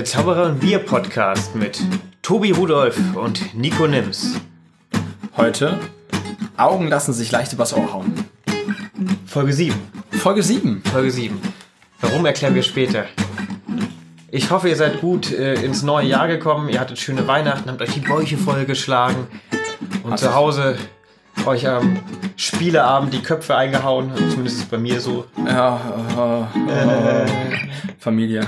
der Zauberer und Bier Podcast mit Tobi Rudolf und Nico Nims. Heute Augen lassen sich leicht übers Ohr hauen. Folge 7. Folge 7. Folge 7. Warum erklären wir später. Ich hoffe, ihr seid gut äh, ins neue Jahr gekommen. Ihr hattet schöne Weihnachten, habt euch die Bäuche vollgeschlagen und Hatte zu. Hause euch am Spieleabend die Köpfe eingehauen. Zumindest ist es bei mir so. Ja, äh, äh, Familie.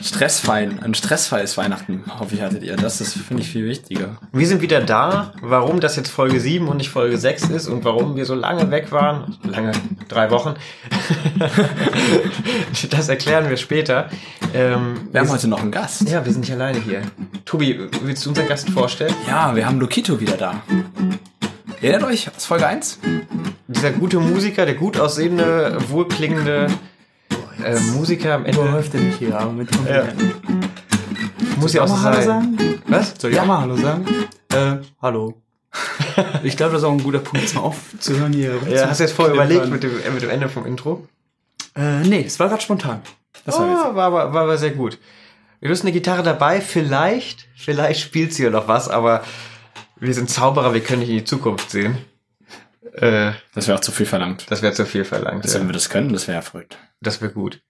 Stressfein. Ein stressfreies Weihnachten, hoffe ich, hattet ihr. Das ist, finde ich, viel wichtiger. Wir sind wieder da. Warum das jetzt Folge 7 und nicht Folge 6 ist und warum wir so lange weg waren, lange, drei Wochen, das erklären wir später. Ähm, Wir haben heute noch einen Gast. ja, wir sind nicht alleine hier. Tobi, willst du unseren Gast vorstellen? Ja, wir haben Lokito wieder da. Erinnert euch aus Folge 1? Dieser gute Musiker, der gut aussehende, wohlklingende äh, Musiker am Ende. Läuft der nicht hier aber mit Komplimenten. Muss ja auch so Soll ich auch mal Hallo sein. sagen? Was? Soll ich auch mal Hallo sagen? Äh, hallo. ich glaube, das ist auch ein guter Punkt, jetzt mal aufzuhören hier. Ja, hast du jetzt vorher überlegt mit dem, äh, mit dem Ende vom Intro? Äh, nee, es war gerade spontan. Das war Oh, war, aber, war aber sehr gut. Du hast eine Gitarre dabei, vielleicht, vielleicht spielt sie ja noch was, aber wir sind Zauberer, wir können nicht in die Zukunft sehen. Äh, Das wäre auch zu viel verlangt. das wäre zu viel verlangt. Also, Ja. wenn wir das können, das wäre verrückt. Das wäre gut.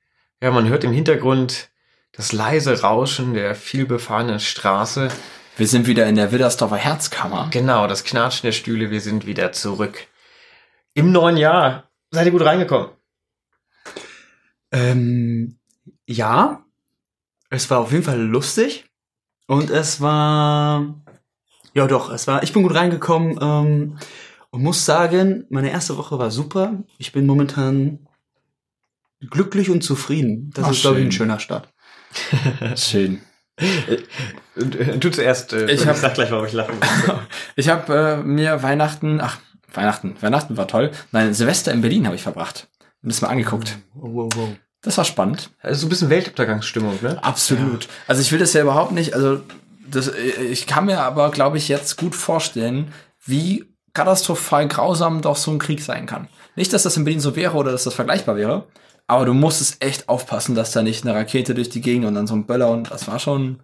Ja, man hört im Hintergrund das leise Rauschen der vielbefahrenen Straße. Wir sind wieder in der Widdersdorfer Herzkammer. Genau, das Knatschen der Stühle, wir sind wieder zurück. Im neuen Jahr. Seid ihr gut reingekommen? Ähm, ja, es war auf jeden Fall lustig und es war, ja doch, es war, ich bin gut reingekommen ähm, und muss sagen, meine erste Woche war super. Ich bin momentan glücklich und zufrieden. Das Ach, ist, glaube ich, ein schöner Start. Schön. Äh, Du zuerst. Äh, Ich hab- sag gleich, warum ich lache. Ich habe äh, mir Weihnachten, ach, Weihnachten, Weihnachten war toll. Nein, Silvester in Berlin habe ich verbracht und das mal angeguckt. Wow, wow, wow. Das war spannend. Also so ein bisschen Weltuntergangsstimmung, ne? Absolut. Also ich will das ja überhaupt nicht, also das, ich kann mir aber, glaube ich, jetzt gut vorstellen, wie katastrophal grausam doch so ein Krieg sein kann. Nicht, dass das in Berlin so wäre oder dass das vergleichbar wäre, aber du musstest echt aufpassen, dass da nicht eine Rakete durch die Gegend und dann so ein Böller und das war schon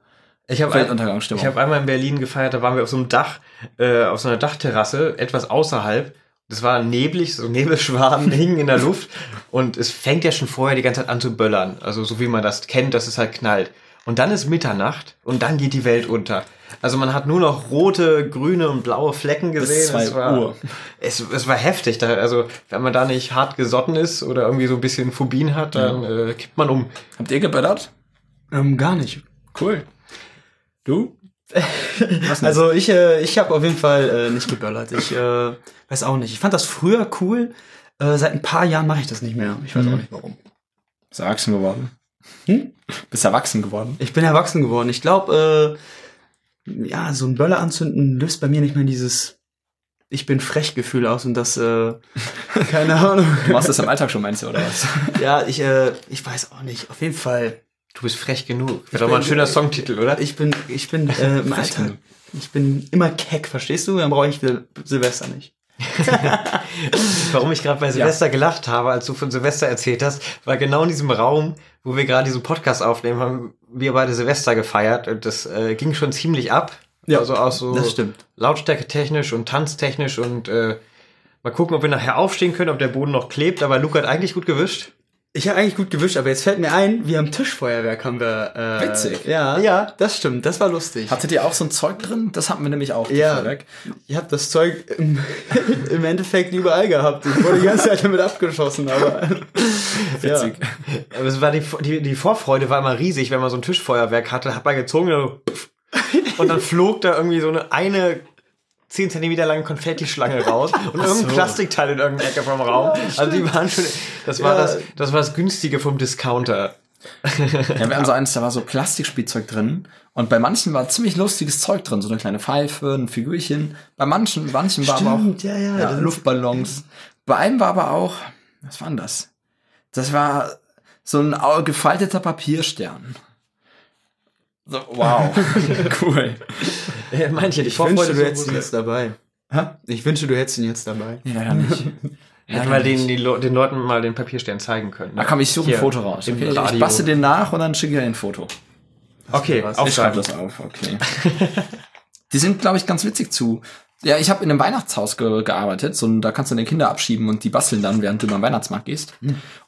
Ich habe Weltuntergangsstimmung. ich hab einmal in Berlin gefeiert, da waren wir auf so einem Dach, äh, auf so einer Dachterrasse, etwas außerhalb. Das war neblig, so Nebelschwaden hingen in der Luft und es fängt ja schon vorher die ganze Zeit an zu böllern. Also so wie man das kennt, dass es halt knallt. Und dann ist Mitternacht und dann geht die Welt unter. Also man hat nur noch rote, grüne und blaue Flecken gesehen. zwei es war, Uhr. Es, es war heftig. Da, also wenn man da nicht hart gesotten ist oder irgendwie so ein bisschen Phobien hat, dann äh, kippt man um. Habt ihr geböllert? Ähm, gar nicht. Cool. Du? Also ich, äh, ich habe auf jeden Fall äh, nicht geböllert. Ich äh, weiß auch nicht. Ich fand das früher cool. Äh, seit ein paar Jahren mache ich das nicht mehr. Ich weiß Mhm. auch nicht warum. Bist erwachsen geworden? Hm? Bist erwachsen geworden? Ich bin erwachsen geworden. Ich glaube, äh, ja, so ein Böller anzünden löst bei mir nicht mehr dieses Ich bin frech Gefühl aus und das, äh, keine Ahnung. Du machst das im Alltag schon, meinst du, oder was? Ja, ich, äh, ich weiß auch nicht. Auf jeden Fall. Du bist frech genug. Wäre doch mal ein schöner Songtitel, oder? Ich bin, ich bin äh, im Alltag. genug. Ich bin immer keck, verstehst du? Dann brauche ich Sil- Silvester nicht. Warum ich gerade bei Silvester gelacht habe, als du von Silvester erzählt hast, war genau in diesem Raum, wo wir gerade diesen Podcast aufnehmen, haben wir beide Silvester gefeiert und das äh, ging schon ziemlich ab. Ja, also auch so Das stimmt. Lautstärke technisch und tanztechnisch und äh, mal gucken, ob wir nachher aufstehen können, ob der Boden noch klebt, aber Luca hat eigentlich gut gewischt. Ich habe eigentlich gut gewischt, aber jetzt fällt mir ein, wir haben Tischfeuerwerk haben wir. Äh, Witzig. Ja, ja, das stimmt. Das war lustig. Hattet ihr auch so ein Zeug drin? Das hatten wir nämlich auch. Ja. Ich habe das Zeug im, im Endeffekt überall gehabt. Ich wurde die ganze Zeit damit abgeschossen, aber Witzig. Aber es war die, die, die Vorfreude war immer riesig, wenn man so ein Tischfeuerwerk hatte, hat man gezogen und, pff, und dann flog da irgendwie so eine, eine 10 Zentimeter lange Konfettischlange raus und irgendein so. Plastikteil in irgendeiner Ecke vom Raum. also die waren schon, das war Ja. das, das war das günstige vom Discounter. Ja, wir hatten so eins, da war so Plastikspielzeug drin. Und bei manchen war ziemlich lustiges Zeug drin. So eine kleine Pfeife, ein Figürchen. Bei manchen, manchen war aber auch Stimmt, ja, ja, Luftballons. Bei einem war aber auch, was war denn das? Das war so ein gefalteter Papierstern. So, wow. cool. Manche, ich wünschte, Vorfreude du so hättest ihn jetzt dabei. Ich wünschte, du hättest ihn jetzt dabei. Nee, leider nicht. Hätten wir den, die, den Leuten mal den Papierstern zeigen können. Da komm, ich suche ein Foto raus. Okay? Ich bastel den nach und dann schicke ich dir ein Foto. Okay, was. Ich schreibe das auf, okay. Die sind, glaube ich, ganz witzig zu. Ja, ich habe in einem Weihnachtshaus ge gearbeitet, so, und da kannst du deine Kinder abschieben und die basteln dann, während du über den Weihnachtsmarkt gehst.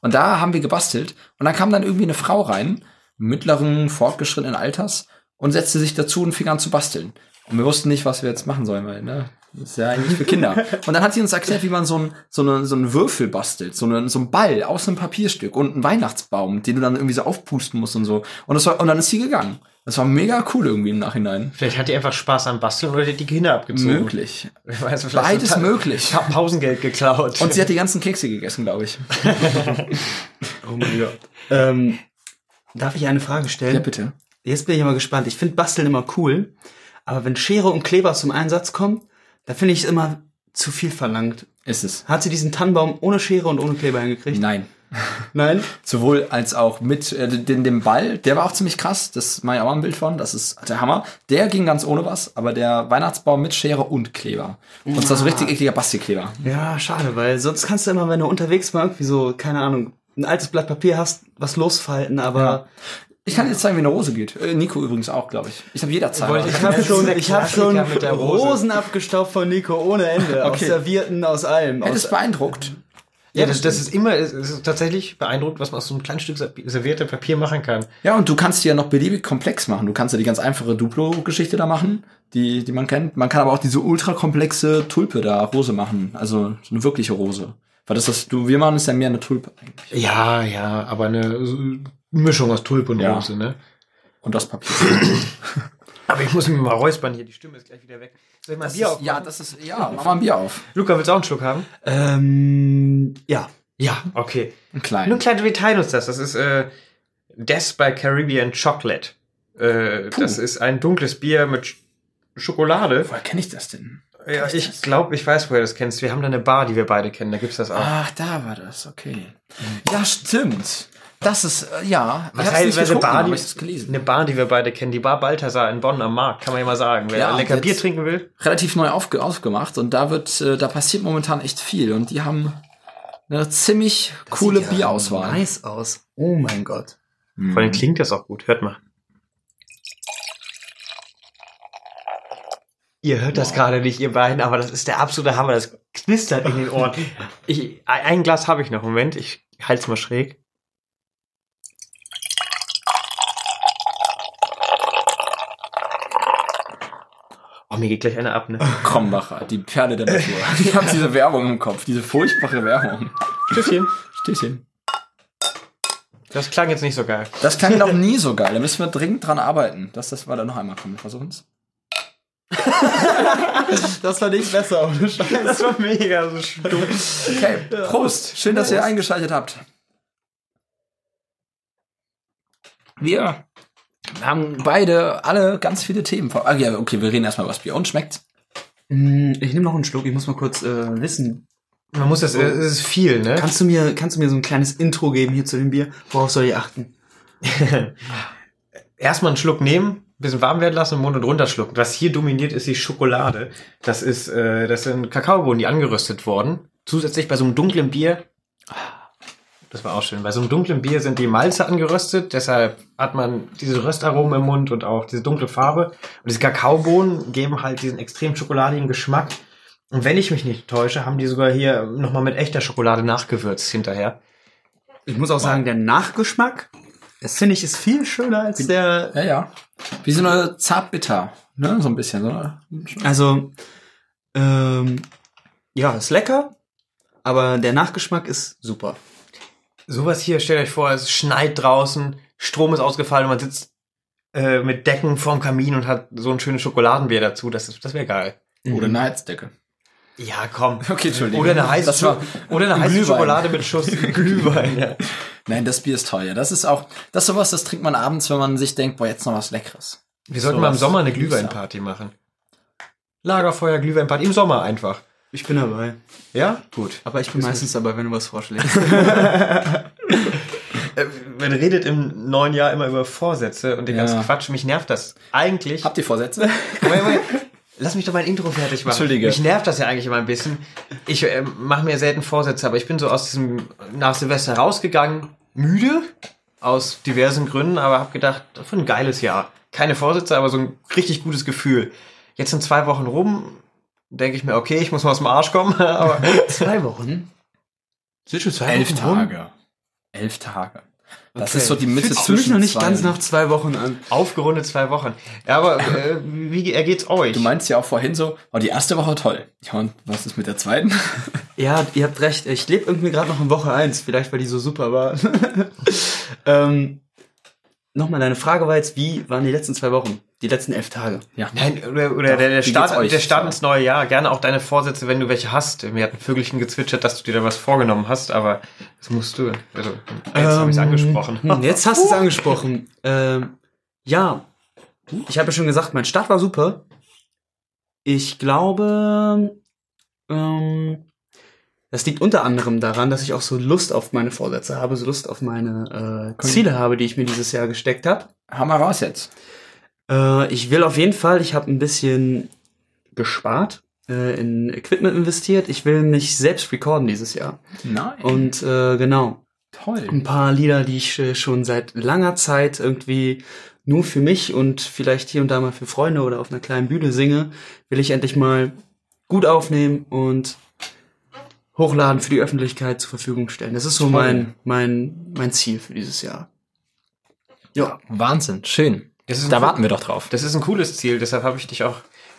Und da haben wir gebastelt und dann kam dann irgendwie eine Frau rein, mittleren, fortgeschrittenen Alters, und setzte sich dazu und fing an zu basteln. Und wir wussten nicht, was wir jetzt machen sollen, weil, ne, das ist ja eigentlich für Kinder. Und dann hat sie uns erklärt, wie man so ein, so eine, so einen Würfel bastelt, so einen, so einen Ball aus einem Papierstück und einen Weihnachtsbaum, den du dann irgendwie so aufpusten musst und so. Und das war, und dann ist sie gegangen. Das war mega cool irgendwie im Nachhinein. Vielleicht hat die einfach Spaß am Basteln oder die hat die Kinder abgezogen. Möglich. Ich weiß, vielleicht Beides möglich. Pa Pausengeld geklaut. Und sie hat die ganzen Kekse gegessen, glaube ich. Oh mein Gott. Ähm, darf ich eine Frage stellen? Ja, bitte. Jetzt bin ich aber gespannt. Ich finde Basteln immer cool, aber wenn Schere und Kleber zum Einsatz kommen, da finde ich es immer zu viel verlangt. Ist es. Hat sie diesen Tannenbaum ohne Schere und ohne Kleber hingekriegt? Nein. Nein? Sowohl als auch mit äh, den, dem Ball, der war auch ziemlich krass. Das mache ich auch mal ein Bild von. Das ist der Hammer. Der ging ganz ohne was, aber der Weihnachtsbaum mit Schere und Kleber. Und zwar so richtig ekliger Bastelkleber. Ja, schade, weil sonst kannst du immer, wenn du unterwegs mal irgendwie so, keine Ahnung, ein altes Blatt Papier hast, was losfalten, aber Ich kann dir jetzt zeigen, wie eine Rose geht. Äh, Nico übrigens auch, glaube ich. Ich habe jederzeit. Ich Ja, habe schon, ich habe schon. Rosen abgestaubt von Nico ohne Ende, aus Okay. Servierten, aus allem. Hätte Aus, es beeindruckt. ja, das, das ist immer, es ist tatsächlich beeindruckend, was man aus so einem kleinen Stück servierte Papier machen kann. Ja, und du kannst die ja noch beliebig komplex machen. Du kannst ja die ganz einfache Duplo-Geschichte da machen, die, die man kennt. Man kann aber auch diese ultrakomplexe Tulpe da, Rose machen. Also so eine wirkliche Rose. Weil das, was du, wir machen, ist ja mehr eine Tulpe eigentlich. Ja, ja, aber eine Mischung aus Tulpe und Ja. Rose, ne? Und das Papier. Aber ich muss mich mal räuspern hier, die Stimme ist gleich wieder weg. Soll ich mal ein Bier auf? ja, das ist, ja, mach mal ein Bier auf. Luca, willst du auch einen Schluck haben? ähm, ja. Ja, okay. Ein Nur kleinen. ein kleiner, wir teilen uns das. Das ist äh, Death by Caribbean Chocolate. Äh, das ist ein dunkles Bier mit Sch Schokolade. Woher kenne ich das denn? Ja, ich glaube, ich weiß, woher du das kennst. Wir haben da eine Bar, die wir beide kennen. Da gibt's das auch. Ach, da war das, okay. Ja, stimmt. Das ist, äh, ja. Was ich heißt, nicht eine Bar, die, eine Bar, die wir beide kennen, die Bar Balthasar in Bonn am Markt, kann man ja mal sagen. Wer Ja, lecker Bier trinken will. Relativ neu aufge aufgemacht und da wird, äh, da passiert momentan echt viel und die haben eine ziemlich coole Sieht ja Bierauswahl. Nice aus. Oh mein Gott. Mhm. Vor allem klingt das auch gut. Hört mal. Ihr hört das gerade nicht, ihr beiden, aber das ist der absolute Hammer. Das knistert in den Ohren. Ich, ein Glas habe ich noch. Moment, ich halte es mal schräg. Oh, mir geht gleich einer ab, ne? Krombacher, die Perle der Natur. Ich habe diese Werbung im Kopf, diese furchtbare Werbung. Tschüsschen. Stößchen. Das klang jetzt nicht so geil. Das klang noch nie so geil. Da müssen wir dringend dran arbeiten. Dass das war dann noch einmal kommen. Wir versuchen's. Das war nicht besser, ohne Scheiß. Das war mega so stumpf. Okay, Prost. Schön, dass ihr eingeschaltet habt. Wir haben beide alle ganz viele Themen. vor- Ah, ja, okay, wir reden erstmal über das Bier. Und schmeckt's? Mm, Ich nehme noch einen Schluck, ich muss mal kurz äh, wissen. Man muss das, es ist viel, ne? Kannst du mir, kannst du mir so ein kleines Intro geben hier zu dem Bier? Worauf soll ich achten? Erstmal einen Schluck nehmen, bisschen warm werden lassen, im Mund und runterschlucken. Was hier dominiert, ist die Schokolade. Das ist, äh, das sind Kakaobohnen, die angeröstet wurden. Zusätzlich bei so einem dunklen Bier, das war auch schön, bei so einem dunklen Bier sind die Malze angeröstet, deshalb hat man diese Röstaromen im Mund und auch diese dunkle Farbe. Und diese Kakaobohnen geben halt diesen extrem schokoladigen Geschmack. Und wenn ich mich nicht täusche, haben die sogar hier nochmal mit echter Schokolade nachgewürzt hinterher. Ich muss auch sagen, der Nachgeschmack, das finde ich, ist viel schöner als der. Ja, ja. Wie so eine Zartbitter. Ne? So ein bisschen. So. Also, ähm, ja, ist lecker, aber der Nachgeschmack ist super. Sowas hier, stellt euch vor, es schneit draußen, Strom ist ausgefallen und man sitzt äh, mit Decken vorm Kamin und hat so ein schönes Schokoladenbier dazu. Das, ist- das wäre geil. Oder eine Heizdecke. Ja, komm. Okay, Entschuldigung. Oder eine heiße, Das war Scho- oder eine heiße. Schokolade mit Schuss Glühwein. Ja. Nein, das Bier ist teuer. Das ist auch, das ist sowas, das trinkt man abends, wenn man sich denkt, boah, jetzt noch was Leckeres. Wir sollten So mal im Sommer eine. Glühweinparty machen. Lagerfeuer, Glühweinparty, im Sommer einfach. Ich bin dabei. Ja? Gut. Aber ich bin meistens dabei, wenn du was vorschlägst. Äh, Man redet im neuen Jahr immer über Vorsätze und den Ja. ganzen Quatsch. Mich nervt das. Eigentlich. Habt ihr Vorsätze? Lass mich doch mein Intro fertig machen. Entschuldige. Mich nervt das ja eigentlich immer ein bisschen. Ich äh, mache mir selten Vorsätze, aber ich bin so aus diesem nach Silvester rausgegangen, müde, aus diversen Gründen, aber habe gedacht, das wird ein geiles Jahr. Keine Vorsätze, aber so ein richtig gutes Gefühl. Jetzt sind zwei Wochen rum, denke ich mir, okay, ich muss mal aus dem Arsch kommen, aber Zwei Wochen? Sind schon zwei Elf Wochen rum? Tage. Elf Tage. Das Okay. ist so die Mitte Fühlt für mich zwischen noch nicht zwei- ganz nach zwei Wochen an. aufgerundet zwei Wochen. Ja, aber äh, wie ergeht's euch? Du meinst ja auch vorhin so, oh, die erste Woche toll. Ja, und was ist mit der zweiten? Ja, ihr habt recht. Ich lebe irgendwie gerade noch in Woche eins, vielleicht weil die so super war. ähm, Nochmal, deine Frage war jetzt, wie waren die letzten zwei Wochen? Die letzten elf Tage. Ja. Nein, oder, oder der, der, Start, euch? der Start ins neue Jahr. Gerne auch deine Vorsätze, wenn du welche hast. Mir hat ein Vögelchen gezwitschert, dass du dir da was vorgenommen hast, aber das musst du. Also, jetzt habe ich es Ähm, angesprochen. hm, Jetzt hast du es angesprochen. Ähm, ja, ich habe ja schon gesagt, mein Start war super. Ich glaube, ähm, das liegt unter anderem daran, dass ich auch so Lust auf meine Vorsätze habe, so Lust auf meine äh, Ziele habe, die ich mir dieses Jahr gesteckt habe. Hau mal raus jetzt. Äh, ich will auf jeden Fall, ich habe ein bisschen gespart, äh, in Equipment investiert. Ich will mich selbst recorden dieses Jahr. Nein. Und äh, genau, toll. ein paar Lieder, die ich äh, schon seit langer Zeit irgendwie nur für mich und vielleicht hier und da mal für Freunde oder auf einer kleinen Bühne singe, will ich endlich mal gut aufnehmen und hochladen für die Öffentlichkeit zur Verfügung stellen. Das ist so Toll. mein, mein, mein Ziel für dieses Jahr. Ja. Wahnsinn, schön. Das ist ein Da warten wir doch drauf. Das ist ein cooles Ziel, deshalb habe ich dich auch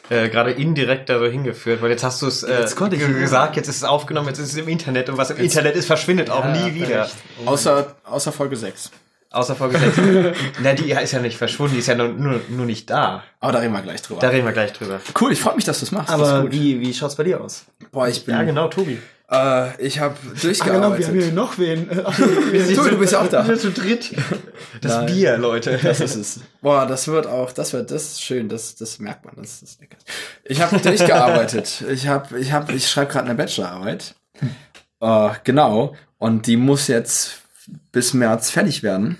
äh, gerade indirekt da so hingeführt, weil jetzt hast du es äh, Jetzt konnte ich- ge- gesagt, jetzt ist es aufgenommen, jetzt ist es im Internet und was im Internet ist, verschwindet auch nie wieder. Außer, außer Folge 6. Außer Folge 6. Na, die ist ja nicht verschwunden, die ist ja nur, nur, nur nicht da. Aber da reden wir gleich drüber. Da reden wir gleich drüber. cool, ich freue mich, dass du es machst. Aber wie, wie schaut's bei dir aus? Boah, ich bin. Ja, genau, Tobi. Äh, ich habe durchgearbeitet. noch wen. du, du bist ja auch da. Wir sind zu dritt. Das Nein. Bier, Leute. Das ist es. Boah, das wird auch, das wird, das ist schön, das, das merkt man, das ist lecker. Ich habe durchgearbeitet. Ich habe, ich habe, ich schreibe gerade eine Bachelorarbeit. Äh, genau. Und die muss jetzt bis März fertig werden.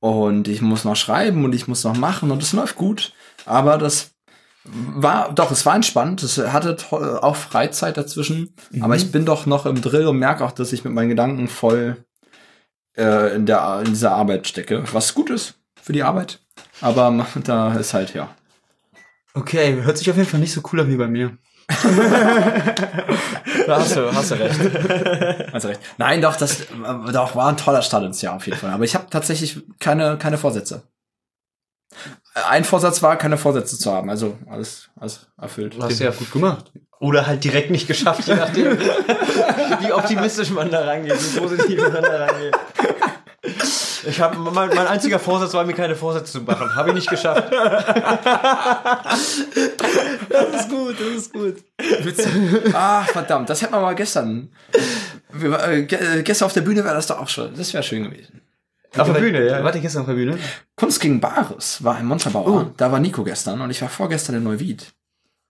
Und ich muss noch schreiben und ich muss noch machen und es läuft gut. Aber das war, doch, es war entspannt. Es hatte to- auch Freizeit dazwischen. Aber ich bin doch noch im Drill und merke auch, dass ich mit meinen Gedanken voll äh, in, der, in dieser Arbeit stecke. Was gut ist für die Arbeit. Aber da ist halt, ja. Okay, hört sich auf jeden Fall nicht so cool an wie bei mir. Da hast du, hast du recht. hast du recht. Nein, doch, das äh, doch, war ein toller Start ins Jahr auf jeden Fall. Aber ich habe tatsächlich keine, keine Vorsätze. Ein Vorsatz war, keine Vorsätze zu haben. Also alles, alles erfüllt. Hast du ja Gut gemacht. Oder halt direkt nicht geschafft, je nachdem, wie optimistisch man da rangeht, wie positiv man da rangeht. Ich habe mein, mein einziger Vorsatz war mir keine Vorsätze zu machen. Habe ich nicht geschafft. Das ist gut, das ist gut. Ah, verdammt, das hätten wir mal gestern. Wir, äh, äh, gestern auf der Bühne wäre das doch auch schon. Das wäre schön gewesen. Auf der Bühne, ja. Warte, gestern auf der Bühne? Kunst gegen Bares war ein Montabaur. Da war Nico gestern und ich war vorgestern in Neuwied.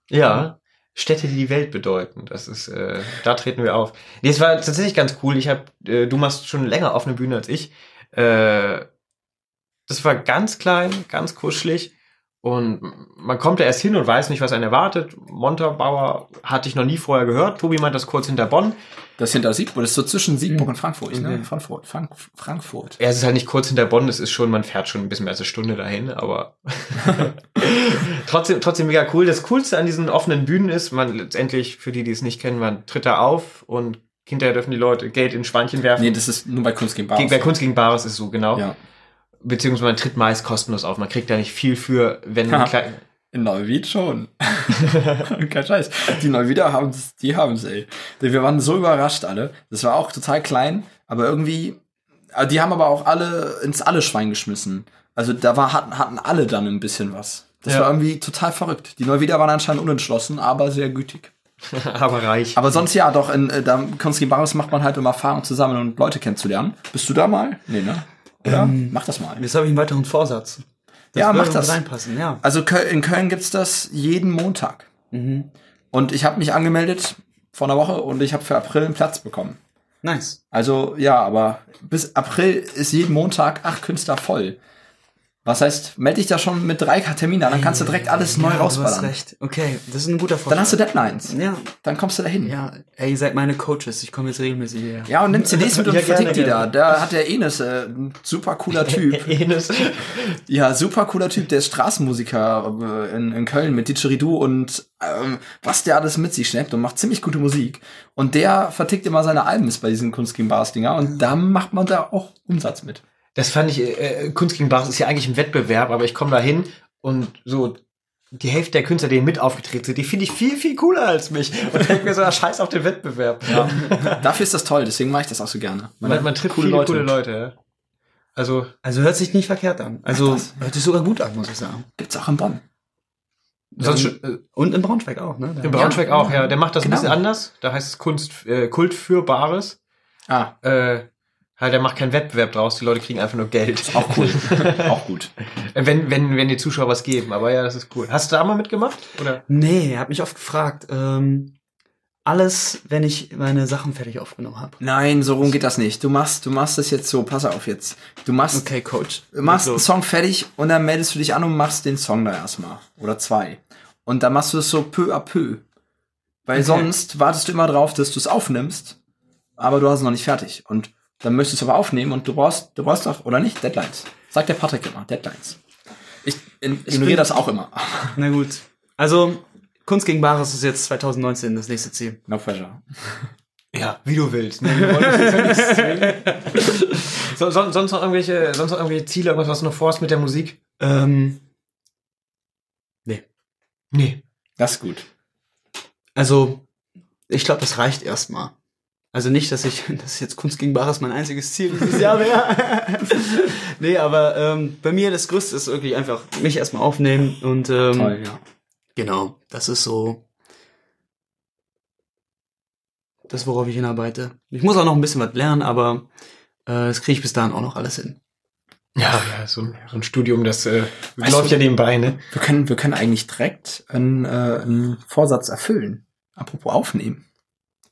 Ja. Städte, die die Welt bedeuten. Das ist, äh, da treten wir auf. Nee, es war tatsächlich ganz cool. Ich habe, äh, du machst schon länger auf eine Bühne als ich. Äh, das war ganz klein, ganz kuschelig. Und man kommt da erst hin und weiß nicht, was einen erwartet. Montabaur hatte ich noch nie vorher gehört. Tobi meint das kurz hinter Bonn. Das hinter Siegburg, das ist so zwischen Siegburg Mhm. und Frankfurt, ne? Okay. Frankfurt, Frank Frankfurt. Ja, es ist halt nicht kurz hinter Bonn, es ist schon, man fährt schon ein bisschen mehr als eine Stunde dahin, aber trotzdem, trotzdem mega cool. Das Coolste an diesen offenen Bühnen ist, man letztendlich, für die, die es nicht kennen, man tritt da auf und hinterher dürfen die Leute Geld in Schweinchen werfen. Nee, das ist nur bei Kunst gegen Bares. Bei Kunst gegen Bares ist so, genau. Ja. Beziehungsweise man tritt meist kostenlos auf. Man kriegt da nicht viel für, wenn klein, In Neuwied schon. Kein Scheiß. Die Neuwieder haben's, die haben's, ey. Wir waren so überrascht alle. Das war auch total klein, aber irgendwie, äh, die haben aber auch alle ins alle Schwein geschmissen. Also da war, hatten, hatten alle dann ein bisschen was. Das Ja. war irgendwie total verrückt. Die Neuwieder waren anscheinend unentschlossen, aber sehr gütig. aber reich. Aber sonst ja, doch, in äh, da Kunst gegen Bares macht man halt immer Erfahrung zusammen und Leute kennenzulernen. Bist du da mal? Nee, ne? Oder? mach das mal. Jetzt habe ich einen weiteren Vorsatz. Ja, würde mach das. reinpassen, ja. Also in Köln gibt's das jeden Montag. Mhm. Und ich habe mich angemeldet vor einer Woche und ich habe für April einen Platz bekommen. Nice. Also ja, aber bis April ist jeden Montag acht Künstler voll. Was heißt, melde dich da schon mit drei Terminen an, dann kannst du direkt alles neu Ja, du hast rausballern. recht. Okay, das ist ein guter Vorschlag. Dann hast du Deadlines. Ja, Dann kommst du dahin. Ja, ja. Ey, ihr seid meine Coaches. Ich komme jetzt regelmäßig hierher. und nimm CDs mit und Ja, gerne, vertick die da. Da hat der Enes, äh, ein super cooler Typ. Enes. Ja, super cooler Typ, der ist Straßenmusiker äh, in, in Köln mit Didgeridoo und ähm, was der alles mit sich schleppt und macht ziemlich gute Musik. Und der vertickt immer seine Alben bei diesen Kunst gegen Bars Dinger und da macht man da auch Umsatz mit. Das fand ich, äh, Kunst gegen Bars ist ja eigentlich ein Wettbewerb, aber ich komme da hin und so die Hälfte der Künstler, die mit aufgetreten sind, die finde ich viel, viel cooler als mich. Und denke mir so, scheiß auf den Wettbewerb. Ja. Dafür ist das toll, deswegen mache ich das auch so gerne. Man, man trifft viele coole Leute. Ja. Also, Also hört sich nicht verkehrt an. Also Ach, hört sich sogar gut an, muss ich sagen. Gibt's auch in Bonn. sonst Ähm, äh, Und in Braunschweig auch, ne? in Braunschweig auch, ja. Der macht das Genau. ein bisschen anders. Da heißt es Kunst, äh, Kult für Bares. Ah, Äh, halt, der macht keinen Wettbewerb draus, die Leute kriegen einfach nur Geld. auch cool. auch gut. Äh, wenn, wenn, wenn die Zuschauer was geben, aber ja, das ist cool. Hast du da mal mitgemacht? Oder? Nee, hab mich oft gefragt. Ähm, alles, wenn ich meine Sachen fertig aufgenommen habe. Nein, so rum geht das nicht. Du machst, du machst das jetzt so, pass auf jetzt. Du machst, Okay, Coach. du machst einen. Song fertig und dann meldest du dich an und machst den Song da erstmal. Oder zwei. Und dann machst du es so peu à peu. Weil Okay. sonst wartest du immer drauf, dass du es aufnimmst, aber du hast es noch nicht fertig. Und dann möchtest du es aber aufnehmen und du brauchst, du brauchst doch, oder nicht? Deadlines. Sagt der Patrick immer, Deadlines. Ich in- ignoriere bin- das auch immer. Na gut. Also, Kunst gegen Bares ist jetzt 2019 das nächste Ziel. No pressure. Ja, wie du willst. Ne? Zwingen. so, son- sonst noch irgendwelche, sonst noch irgendwelche Ziele, irgendwas, was du noch vorhast mit der Musik? Ähm, Nee. Das ist gut. also, ich glaube, das reicht erstmal. Also nicht, dass ich, dass jetzt Kunst gegen Bares mein einziges Ziel dieses Jahr wäre. nee, aber ähm, bei mir das Größte ist wirklich einfach mich erstmal aufnehmen und ähm, Toll, ja. Genau, das ist so das, worauf ich hinarbeite. Ich muss auch noch ein bisschen was lernen, aber äh, das kriege ich bis dahin auch noch alles hin. Ja, ja so, ein, so ein Studium, das äh, Weißt läuft du- ja nebenbei, ne? Wir können, wir können eigentlich direkt einen, äh, einen Vorsatz erfüllen. Apropos aufnehmen.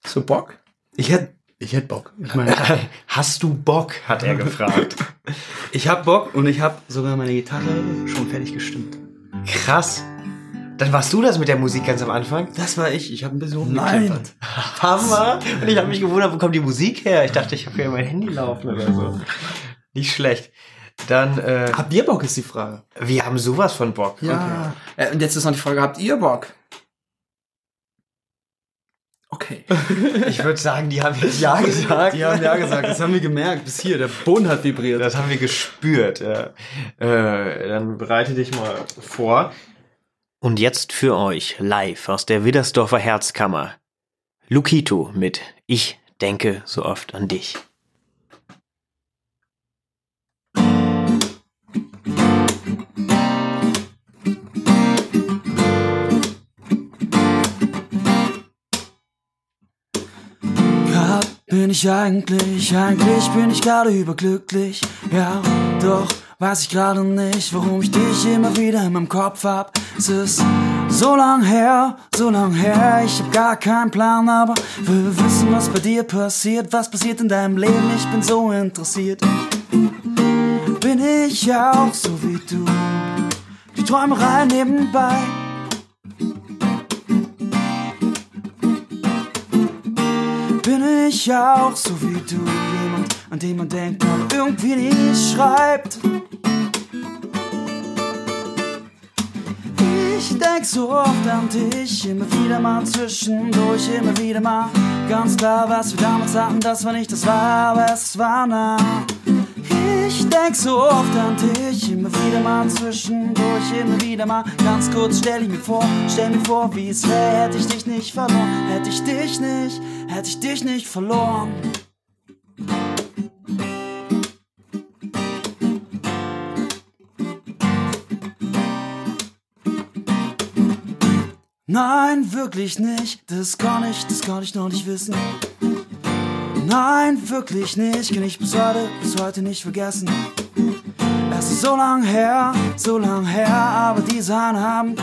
So Bock? Ich hätte ich hätt Bock. Ich meine, Hast du Bock, hat er gefragt. ich hab Bock und ich habe sogar meine Gitarre schon fertig gestimmt. Krass. Dann warst du das mit der Musik ganz am Anfang? Das war ich. Ich habe ein bisschen Nein. rumgekleppert. Hammer. Und ich habe mich gewundert, wo kommt die Musik her? Ich dachte, ich habe hier mein Handy laufen oder so. Nicht schlecht. Dann, äh, Habt ihr Bock, ist die Frage. wir haben sowas von Bock. Ja. Äh, und jetzt ist noch die Frage, habt ihr Bock? Okay. Ich würde sagen, die haben jetzt Ja gesagt. Die haben ja gesagt, das haben wir gemerkt. Bis hier, der Boden hat vibriert. Das haben wir gespürt. Ja. Äh, dann bereite dich mal vor. Und jetzt für euch live aus der Widdersdorfer Herzkammer. Lukito mit Ich denke so oft an dich. Bin ich eigentlich, eigentlich bin ich gerade überglücklich. Ja, doch weiß ich gerade nicht, warum ich dich immer wieder in meinem Kopf hab. Es ist so lang her, so lang her, ich hab gar keinen Plan, aber will wissen, was bei dir passiert, was passiert in deinem Leben, ich bin so interessiert. Bin ich auch so wie du, die Träumerei nebenbei. Ich auch so wie du, jemand, an den man denkt, aber irgendwie nie schreibt. Ich denk so oft an dich, immer wieder mal zwischendurch, immer wieder mal. Ganz klar, was wir damals hatten, das war nicht das war, aber es war nah. Ich denk so oft an dich, immer wieder mal zwischendurch, immer wieder mal. Ganz kurz stell ich mir vor, stell mir vor, wie es wäre, hätte ich dich nicht verloren, hätte ich dich nicht, hätte ich dich nicht verloren. Nein, wirklich nicht, das kann ich, das kann ich noch nicht wissen. Nein, wirklich nicht, kann ich bis heute, bis heute nicht vergessen. Es ist so lang her, so lang her, aber dieser Abend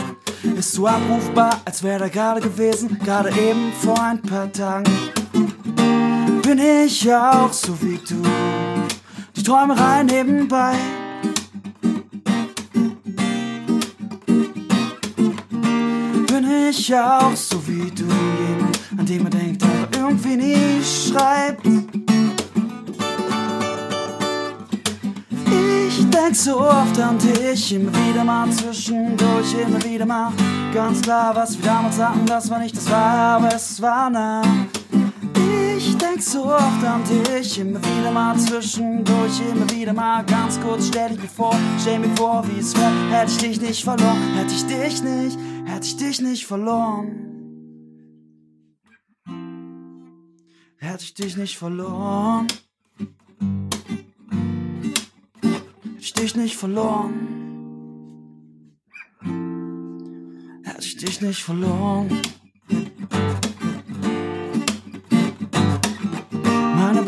ist so abrufbar, als wäre er gerade gewesen, gerade eben vor ein paar Tagen. Bin ich auch so wie du, die Träumerei nebenbei. Ich auch, so wie du jemand, an den man denkt, aber irgendwie nie schreibt. Ich denk so oft an dich, immer wieder mal zwischendurch, immer wieder mal. Ganz klar, was wir damals hatten, das war nicht das war, aber es war nah. Denk so oft an dich, immer wieder mal zwischendurch, immer wieder mal ganz kurz. Stell dich mir vor, stell mir vor, wie es wäre, hätte ich dich nicht verloren, hätte ich dich nicht, hätte ich dich nicht verloren. Hätte ich dich nicht verloren. Hätte ich dich nicht verloren. Hätte ich dich nicht verloren.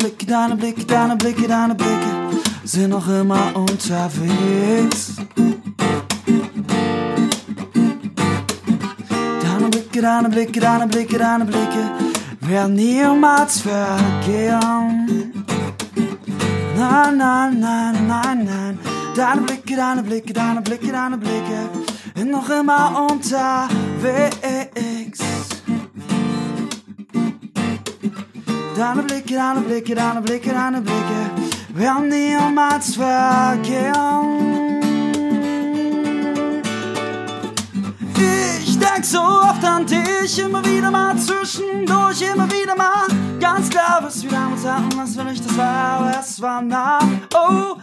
Meine Blicke, deine Blicke, deine Blicke, deine Blicke sind noch immer unterwegs. Deine Blicke, deine Blicke, deine Blicke, deine Blicke werden niemals vergehen. Nein, nein, nein, nein, nein. Deine Blicke, deine Blicke, deine Blicke, deine Blicke sind noch immer unterwegs. Deine Blicke, deine Blicke, deine Blicke, deine Blicke werden niemals vergehen. Ich denk so oft an dich, immer wieder mal zwischendurch, immer wieder mal. Ganz klar, was wir damals hatten, was wir nicht, das war, es war nah. Oh,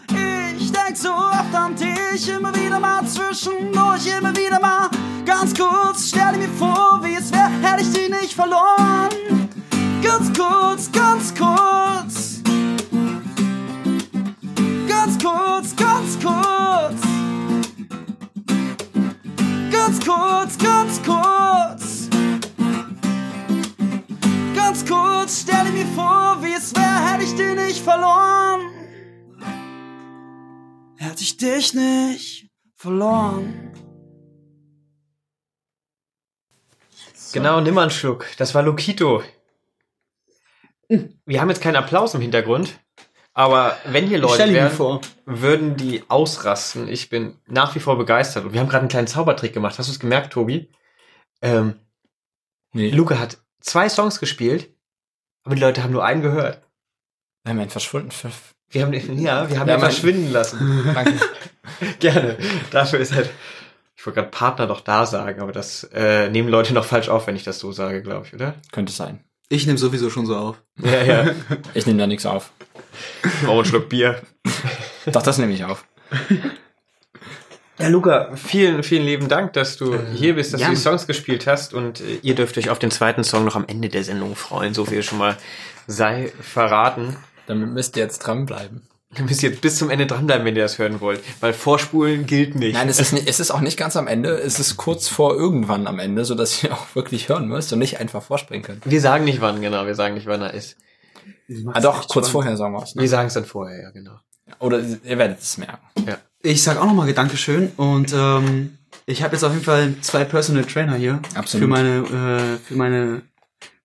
ich denk so oft an dich, immer wieder mal zwischendurch, immer wieder mal. Ganz kurz, stell dir mir vor, wie es wäre, hätte ich dich nicht verloren. Ganz kurz, ganz kurz. Ganz kurz, ganz kurz. Ganz kurz, ganz kurz. Ganz kurz, stell dir mir vor, wie es wäre, hätte ich dich nicht verloren. Hätte ich dich nicht verloren. Genau, nimm einen Schluck. Das war Lokito. Wir haben jetzt keinen Applaus im Hintergrund, aber wenn hier Leute wären, vor. würden die ausrasten. Ich bin nach wie vor begeistert. Und wir haben gerade einen kleinen Zaubertrick gemacht. Hast du es gemerkt, Tobi? Ähm, Nee. Luca hat zwei Songs gespielt, aber die Leute haben nur einen gehört. Wir haben ihn verschwunden. Ver Wir haben den, ja, wir haben Ja, ihn verschwinden lassen. Danke. Gerne. Dafür ist halt, ich wollte gerade Partner doch da sagen, aber das äh, nehmen Leute noch falsch auf, wenn ich das so sage, glaube ich, oder? Könnte sein. Ich nehme sowieso schon so auf. Ja, ja. Ich nehme da nichts auf. Oh, einen Schluck Bier. Doch, das nehme ich auf. Ja, Luca, vielen, vielen lieben Dank, dass du hier bist, dass ja. du die Songs gespielt hast und äh, ihr dürft euch auf den zweiten Song noch am Ende der Sendung freuen. So viel schon mal sei verraten. Damit müsst ihr jetzt dranbleiben. Ihr müsst jetzt bis zum Ende dranbleiben, wenn ihr das hören wollt, weil Vorspulen gilt nicht. Nein, es ist, nicht, es ist auch nicht ganz am Ende. Es ist kurz vor irgendwann am Ende, sodass ihr auch wirklich hören müsst und nicht einfach vorspringen könnt. wir sagen nicht wann, genau, wir sagen nicht wann er ist. Ah, doch, kurz vorher sagen wir es. Wir Ne? sagen es dann vorher, ja, genau. Oder ihr werdet es merken. Ja. Ich sag auch nochmal Dankeschön und ähm, ich habe jetzt auf jeden Fall zwei Personal Trainer hier Absolut. für meine äh, für meine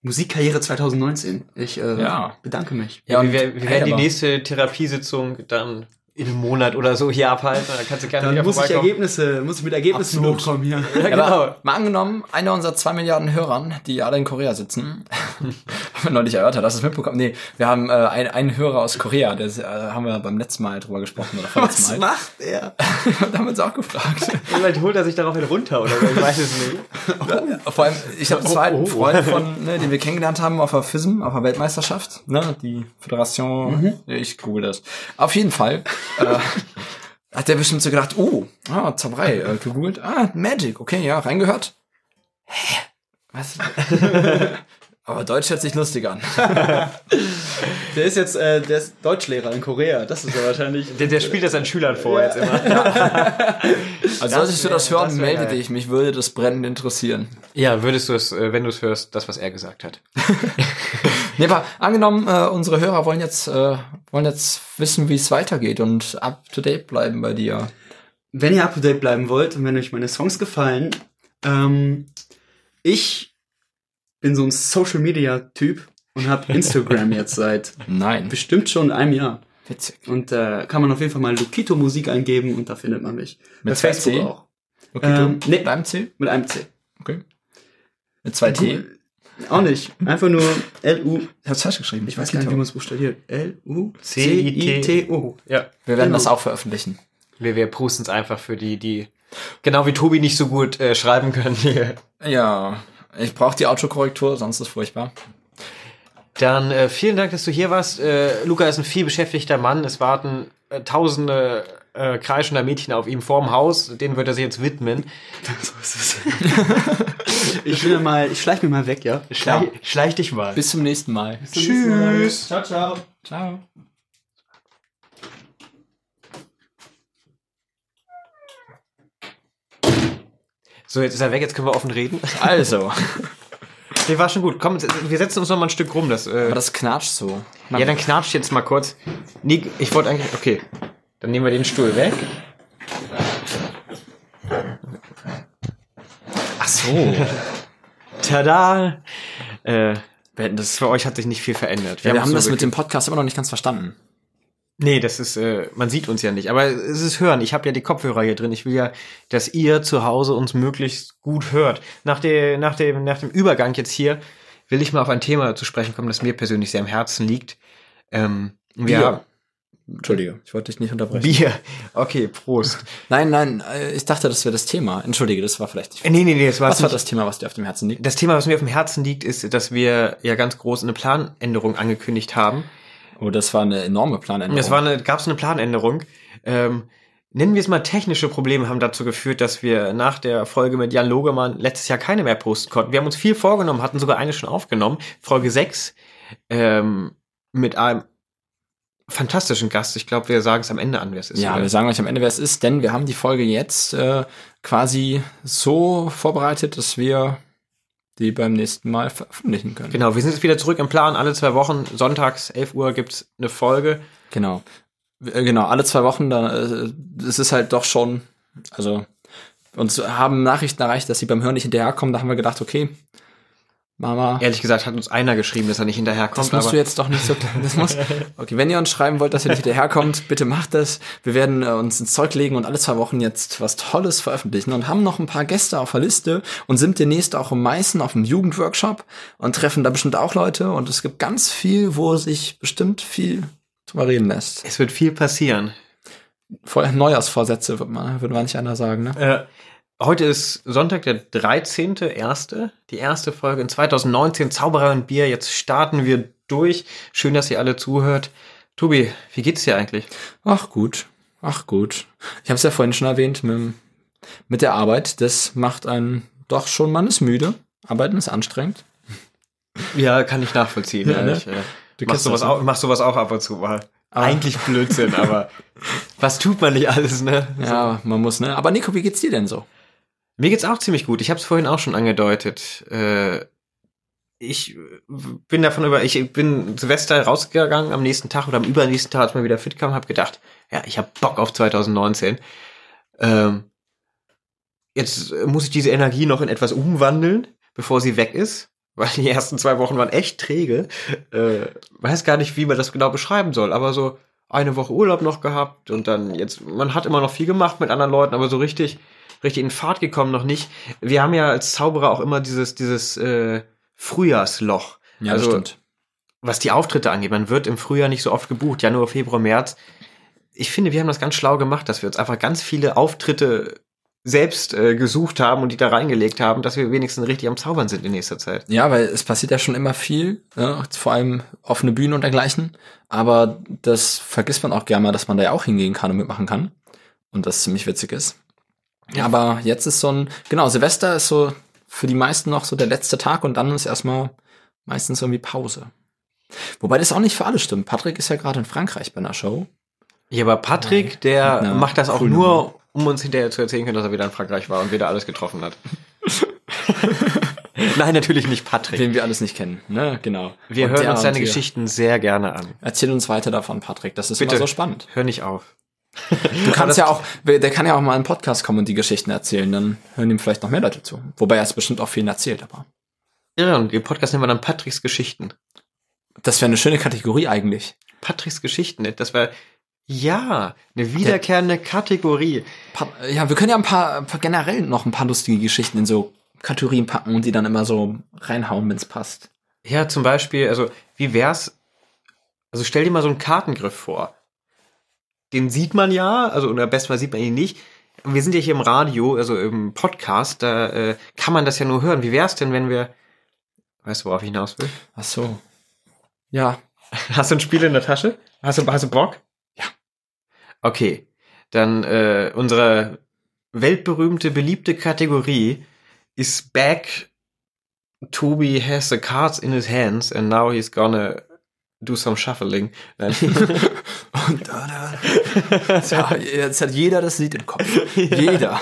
Musikkarriere 2019. Ich äh, Ja. bedanke mich. Ja, wir, wir, wir werden die nächste Therapiesitzung dann in einem Monat oder so hier abhalten. Dann kannst du gerne Dann wieder muss ich. Ergebnisse, muss ich mit Ergebnissen Absolut. hochkommen hier. Ja, genau. aber mal angenommen, einer unserer zwei Milliarden Hörern, die alle in Korea sitzen, haben wir neulich erörtert, hast du es mitbekommen? Nee, wir haben äh, ein, einen Hörer aus Korea, das äh, haben wir beim letzten Mal drüber gesprochen oder Was Mal. macht er? da haben wir uns auch gefragt. Vielleicht holt er sich daraufhin runter oder so, ich weiß es nicht. Vor allem, ich habe zwei Oh, oh. Freund von, ne, den wir kennengelernt haben auf der FISM, auf der Weltmeisterschaft, ne, die Föderation, ich google das. Auf jeden Fall äh, hat der bestimmt so gedacht, oh, ah, Zauberei, äh, gegoogelt, ah, Magic, okay, ja, reingehört. Hä? Was? Aber Deutsch hört sich lustig an. Der ist jetzt äh, der ist Deutschlehrer in Korea. Das ist ja wahrscheinlich. Der, der spielt das seinen Schülern vor jetzt immer. Also solltest du das hören, das melde geil. dich, mich würde das brennend interessieren. Ja, würdest du es, äh, wenn du es hörst, das, was er gesagt hat. Nee, aber angenommen, äh, unsere Hörer wollen jetzt, äh, wollen jetzt wissen, wie es weitergeht und up to date bleiben bei dir. Wenn ihr up to date bleiben wollt und wenn euch meine Songs gefallen, ähm, ich bin so ein Social Media Typ und habe Instagram jetzt seit Nein. bestimmt schon einem Jahr. Witzig. Und da kann man auf jeden Fall mal Lukito Musik eingeben und da findet man mich. Mit Bei Facebook C? auch. Okay, Ähm, nee. mit einem C? Mit einem C. Okay. Mit zwei T. Auch nicht. Einfach nur L-U. Ich hab's falsch geschrieben. Ich weiß gar nicht, wie man es buchstabiert. L-U-C-I-T-O. C-I-T-O. Ja. Wir werden das auch veröffentlichen. Wir, wir prusten es einfach für die, die genau wie Tobi nicht so gut äh, schreiben können. Hier. Ja, ich brauche die Autokorrektur, sonst ist furchtbar. Dann äh, vielen Dank, dass du hier warst. Äh, Luca ist ein viel beschäftigter Mann. Es warten äh, tausende äh, kreischender Mädchen auf ihm vorm Haus. Denen wird er sich jetzt widmen. So ist es. ich will mal, ich schleich mir mal weg, ja? Schleich, schleich dich mal. Bis zum nächsten Mal. Tschüss. Ciao, ciao. Ciao. So, jetzt ist er weg, jetzt können wir offen reden. Also, Nee, war schon gut. Komm, wir setzen uns noch mal ein Stück rum. Das, äh, aber das knatscht so. ja, dann knatscht jetzt mal kurz. Nee, ich wollte eigentlich. Okay. Dann nehmen wir den Stuhl weg. Ach so. Tada! Äh, das für euch hat sich nicht viel verändert. Wir, haben uns das so mit dem Podcast immer noch nicht ganz verstanden. Nee, das ist, äh, man sieht uns ja nicht, aber es ist hören. Ich habe ja die Kopfhörer hier drin. Ich will ja, dass ihr zu Hause uns möglichst gut hört. Nach, der, nach, dem, nach dem Übergang jetzt hier will ich mal auf ein Thema zu sprechen kommen, das mir persönlich sehr am Herzen liegt. Ähm, wir Bier. Entschuldige, ich wollte dich nicht unterbrechen. Bier. Okay, Prost. Nein, nein, äh, ich dachte, das wäre das Thema. Entschuldige, das war vielleicht nicht. Äh, nee, nee, nee, das war Was war nicht. das Thema, was dir auf dem Herzen liegt? Das Thema, was mir auf dem Herzen liegt, ist, dass wir ja ganz groß eine Planänderung angekündigt haben. Oh, das war eine enorme Planänderung. Es war eine, gab es eine Planänderung. Ähm, nennen wir es mal technische Probleme haben dazu geführt, dass wir nach der Folge mit Jan Logemann letztes Jahr keine mehr posten konnten. Wir haben uns viel vorgenommen, hatten sogar eine schon aufgenommen, Folge 6, ähm, mit einem fantastischen Gast. Ich glaube, wir sagen es am Ende an, wer es ist. Ja, oder? wir sagen euch am Ende, wer es ist, denn wir haben die Folge jetzt äh, quasi so vorbereitet, dass wir die beim nächsten Mal veröffentlichen können. Genau, wir sind jetzt wieder zurück im Plan. Alle zwei Wochen, sonntags, 11 Uhr, gibt's eine Folge. Genau. Äh, Genau, alle zwei Wochen, da, äh, es ist halt doch schon, also uns haben Nachrichten erreicht, dass sie beim Hören nicht hinterherkommen. Da haben wir gedacht, okay, Mama, Ehrlich gesagt hat uns einer geschrieben, dass er nicht hinterherkommt. das musst aber du jetzt doch nicht so. Das muss, okay, wenn ihr uns schreiben wollt, dass ihr nicht hinterherkommt, bitte macht das. Wir werden äh, uns ins Zeug legen und alle zwei Wochen jetzt was Tolles veröffentlichen und haben noch ein paar Gäste auf der Liste und sind demnächst auch im Meißen auf dem Jugendworkshop und treffen da bestimmt auch Leute und es gibt ganz viel, wo sich bestimmt viel drüber reden lässt. es wird viel passieren. Voll Neujahrsvorsätze, würde man, würde manch einer sagen, ne? Äh, heute ist Sonntag, der 13.1., die erste Folge in 2019, Zauberer und Bier. Jetzt starten wir durch. Schön, dass ihr alle zuhört. Tobi, wie geht's dir eigentlich? Ach gut, ach gut. Ich habe es ja vorhin schon erwähnt mit, mit der Arbeit. Das macht einen doch schon, man ist müde. Arbeiten ist anstrengend. Ja, kann ich nachvollziehen. Ja, ne? Ich, äh, Du mach, kennst sowas auch, mach sowas auch ab und zu mal. Aber- Eigentlich Blödsinn, aber was tut man nicht alles, ne? Ja, man muss, ne? Aber Nico, wie geht's dir denn so? Mir geht's auch ziemlich gut. Ich habe es vorhin auch schon angedeutet. Äh, ich bin davon über, ich bin Silvester rausgegangen am nächsten Tag oder am übernächsten Tag, als man wieder fit kam, habe gedacht, ja, ich habe Bock auf 2019. Ähm, jetzt muss ich diese Energie noch in etwas umwandeln, bevor sie weg ist, weil die ersten zwei Wochen waren echt träge. Äh, weiß gar nicht, wie man das genau beschreiben soll, aber so eine Woche Urlaub noch gehabt und dann jetzt, man hat immer noch viel gemacht mit anderen Leuten, aber so richtig, richtig in Fahrt gekommen noch nicht. Wir haben ja als Zauberer auch immer dieses, dieses äh, Frühjahrsloch. Ja, also, das stimmt. was die Auftritte angeht. Man wird im Frühjahr nicht so oft gebucht, Januar, Februar, März. Ich finde, wir haben das ganz schlau gemacht, dass wir uns einfach ganz viele Auftritte selbst äh, gesucht haben und die da reingelegt haben, dass wir wenigstens richtig am Zaubern sind in nächster Zeit. Ja, weil es passiert ja schon immer viel, ne? vor allem offene Bühnen und dergleichen. Aber das vergisst man auch gerne mal, dass man da ja auch hingehen kann und mitmachen kann. Und das ziemlich witzig ist. Ja, aber jetzt ist so ein, genau, Silvester ist so für die meisten noch so der letzte Tag und dann ist erstmal meistens irgendwie Pause. Wobei das auch nicht für alle stimmt. Patrick ist ja gerade in Frankreich bei einer Show. Ja, aber Patrick, der Na, macht das auch cool nur, um uns hinterher zu erzählen können, dass er wieder in Frankreich war und wieder alles getroffen hat. Nein, natürlich nicht Patrick. Den wir alles nicht kennen, ne? Genau. Wir Und hören uns wir. Geschichten sehr gerne an. Erzähl uns weiter davon, Patrick. Das ist Bitte. immer so spannend. Hör nicht auf. Du kannst ja auch, der kann ja auch mal einen Podcast kommen und die Geschichten erzählen, dann hören ihm vielleicht noch mehr Leute zu. Wobei er es bestimmt auch vielen erzählt, aber. Ja, und den Podcast nennen wir dann Patricks Geschichten. Das wäre eine schöne Kategorie eigentlich. Patricks Geschichten, das wäre, ja, eine wiederkehrende Kategorie. Pa ja, wir können ja ein paar, ein paar generell noch ein paar lustige Geschichten in so Kategorien packen und die dann immer so reinhauen, wenn es passt. Ja, zum Beispiel, also wie wär's, also stell dir mal so einen Kartengriff vor. Den sieht man ja, also oder bestenfalls sieht man ihn nicht. Wir sind ja hier im Radio, also im Podcast, da äh, kann man das ja nur hören. Wie wär's denn, wenn wir, weißt du, worauf ich hinaus will? Ach so. Ja, Hast du ein Spiel in der Tasche? Hast du, hast du Bock? Ja. Okay, dann äh, unsere weltberühmte, beliebte Kategorie ist back. Toby has the cards in his hands and now he's gonna do some shuffling. Und da, da. Ja, jetzt hat jeder das Lied im Kopf. Jeder.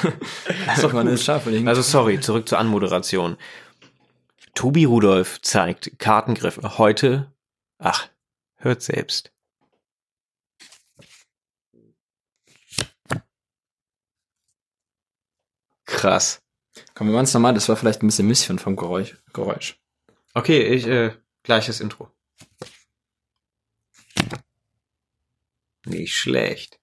Also man ist Shuffling. Also sorry, zurück zur Anmoderation. Tobi Rudolf zeigt Kartengriffe. Heute, ach, hört selbst. Krass. Komm, wir machen es nochmal. Das war vielleicht ein bisschen Mission vom Geräusch. Geräusch. Okay, ich, äh, gleiches Intro. Nicht schlecht.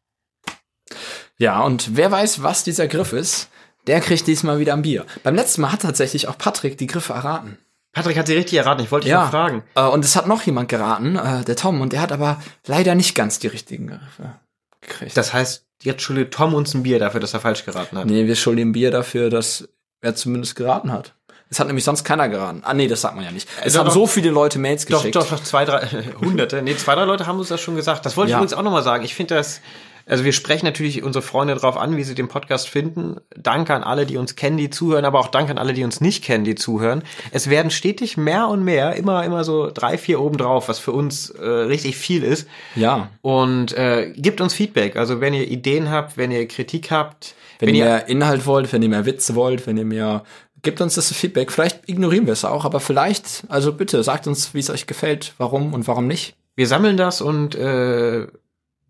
Ja, und wer weiß, was dieser Griff ist, der kriegt diesmal wieder ein Bier. Beim letzten Mal hat tatsächlich auch Patrick die Griffe erraten. Patrick hat sie richtig erraten, ich wollte dich noch fragen. Äh, und es hat noch jemand geraten, äh, der Tom, und der hat aber leider nicht ganz die richtigen Griffe gekriegt. Das heißt, jetzt schuldet Tom uns ein Bier dafür, dass er falsch geraten hat. nee, wir schulden ihm Bier dafür, dass er zumindest geraten hat. Es hat nämlich sonst keiner geraten. Ah, nee, das sagt man ja nicht. Es doch, haben doch. so viele Leute Mails Doch, geschickt. doch, doch, zwei, drei, hunderte. Nee, zwei, drei Leute haben uns das schon gesagt. Das wollte ich Ja. übrigens auch nochmal sagen. Ich finde das, also wir sprechen natürlich unsere Freunde drauf an, wie sie den Podcast finden. Danke an alle, die uns kennen, die zuhören, aber auch danke an alle, die uns nicht kennen, die zuhören. Es werden stetig mehr und mehr, immer, immer so drei, vier oben drauf, was für uns äh, richtig viel ist. Ja. Und äh, gebt uns Feedback. Also wenn ihr Ideen habt, wenn ihr Kritik habt, Wenn, ihr mehr Inhalt wollt, wenn ihr mehr Witze wollt, wenn ihr mehr, gebt uns das Feedback. Vielleicht ignorieren wir es auch, aber vielleicht, also bitte, sagt uns, wie es euch gefällt, warum und warum nicht. wir sammeln das und äh,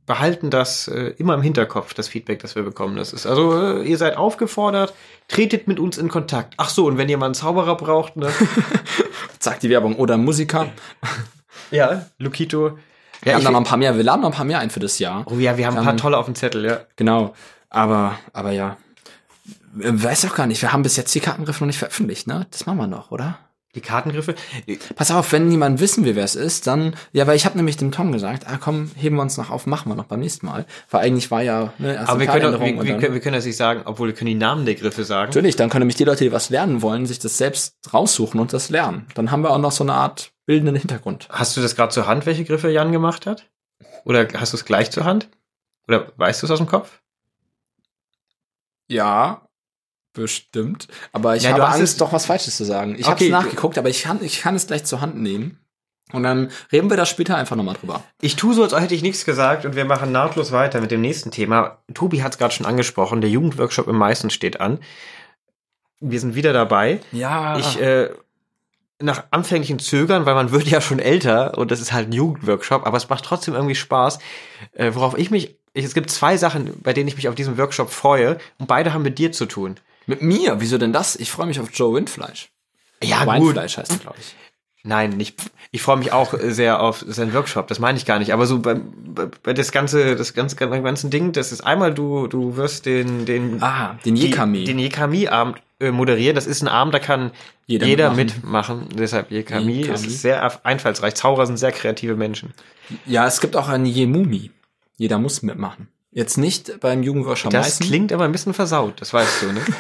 behalten das äh, immer im Hinterkopf, das Feedback, das wir bekommen. Das ist also, äh, ihr seid aufgefordert, tretet mit uns in Kontakt. Ach so, und wenn ihr mal einen Zauberer braucht, ne? Sagt die Werbung. Oder Musiker. ja, Lukito. Wir Ja, haben da noch ein paar mehr, wir laden noch ein paar mehr ein für das Jahr. oh ja, wir haben ein paar tolle auf dem Zettel, ja. Genau. Aber, aber ja. Weiß doch gar nicht, wir haben bis jetzt die Kartengriffe noch nicht veröffentlicht, ne? Das machen wir noch, oder? Die Kartengriffe. Pass auf, wenn niemand wissen will, wer es ist, dann, ja, weil ich habe nämlich dem Tom gesagt, ah komm, heben wir uns noch auf, machen wir noch beim nächsten Mal. Weil eigentlich war ja, ne, erste Aber wir können, Kartänderung wir, wir, können, wir können das nicht sagen, obwohl wir können die Namen der Griffe sagen. Natürlich, dann können nämlich die Leute, die was lernen wollen, sich das selbst raussuchen und das lernen. Dann haben wir auch noch so eine Art bildenden Hintergrund. Hast du das gerade zur Hand, welche Griffe Jan gemacht hat? Oder hast du es gleich zur Hand? Oder weißt du es aus dem Kopf? Ja, bestimmt. Aber ich Ja, du habe hast Angst, es- doch was Falsches zu sagen. Ich habe Okay, es du- nachgeguckt, aber ich kann, ich kann es gleich zur Hand nehmen. Und dann reden wir da später einfach nochmal drüber. Ich tue so, als hätte ich nichts gesagt und wir machen nahtlos weiter mit dem nächsten Thema. Tobi hat es gerade schon angesprochen, der Jugendworkshop im Meißen steht an. Wir sind wieder dabei. Ja. Ich, äh, nach anfänglichen Zögern, weil man wird ja schon älter und das ist halt ein Jugendworkshop, aber es macht trotzdem irgendwie Spaß. Äh, worauf ich mich, ich, es gibt zwei Sachen, bei denen ich mich auf diesen Workshop freue und beide haben mit dir zu tun. Mit mir? Wieso denn das? Ich freue mich auf Joe Windfleisch. Ja, Weinfleisch heißt er, glaube ich. Nein, nicht. Ich freue mich auch sehr auf seinen Workshop. Das meine ich gar nicht. Aber so bei, bei, das ganze, das ganze, beim ganzen Ding, das ist einmal du, du wirst den, den, Ah, den Jekami. den Jekami-Abend äh, moderieren. Das ist ein Abend, da kann Jeder jeder, mitmachen. mitmachen. Deshalb Jekami. Jekami. Es ist sehr einfallsreich. Zauberer sind sehr kreative Menschen. Ja, es gibt auch einen Jemumi. Jeder muss mitmachen. Jetzt nicht beim Jugendworkshop Das Meißen. klingt aber ein bisschen versaut. Das weißt du, ne?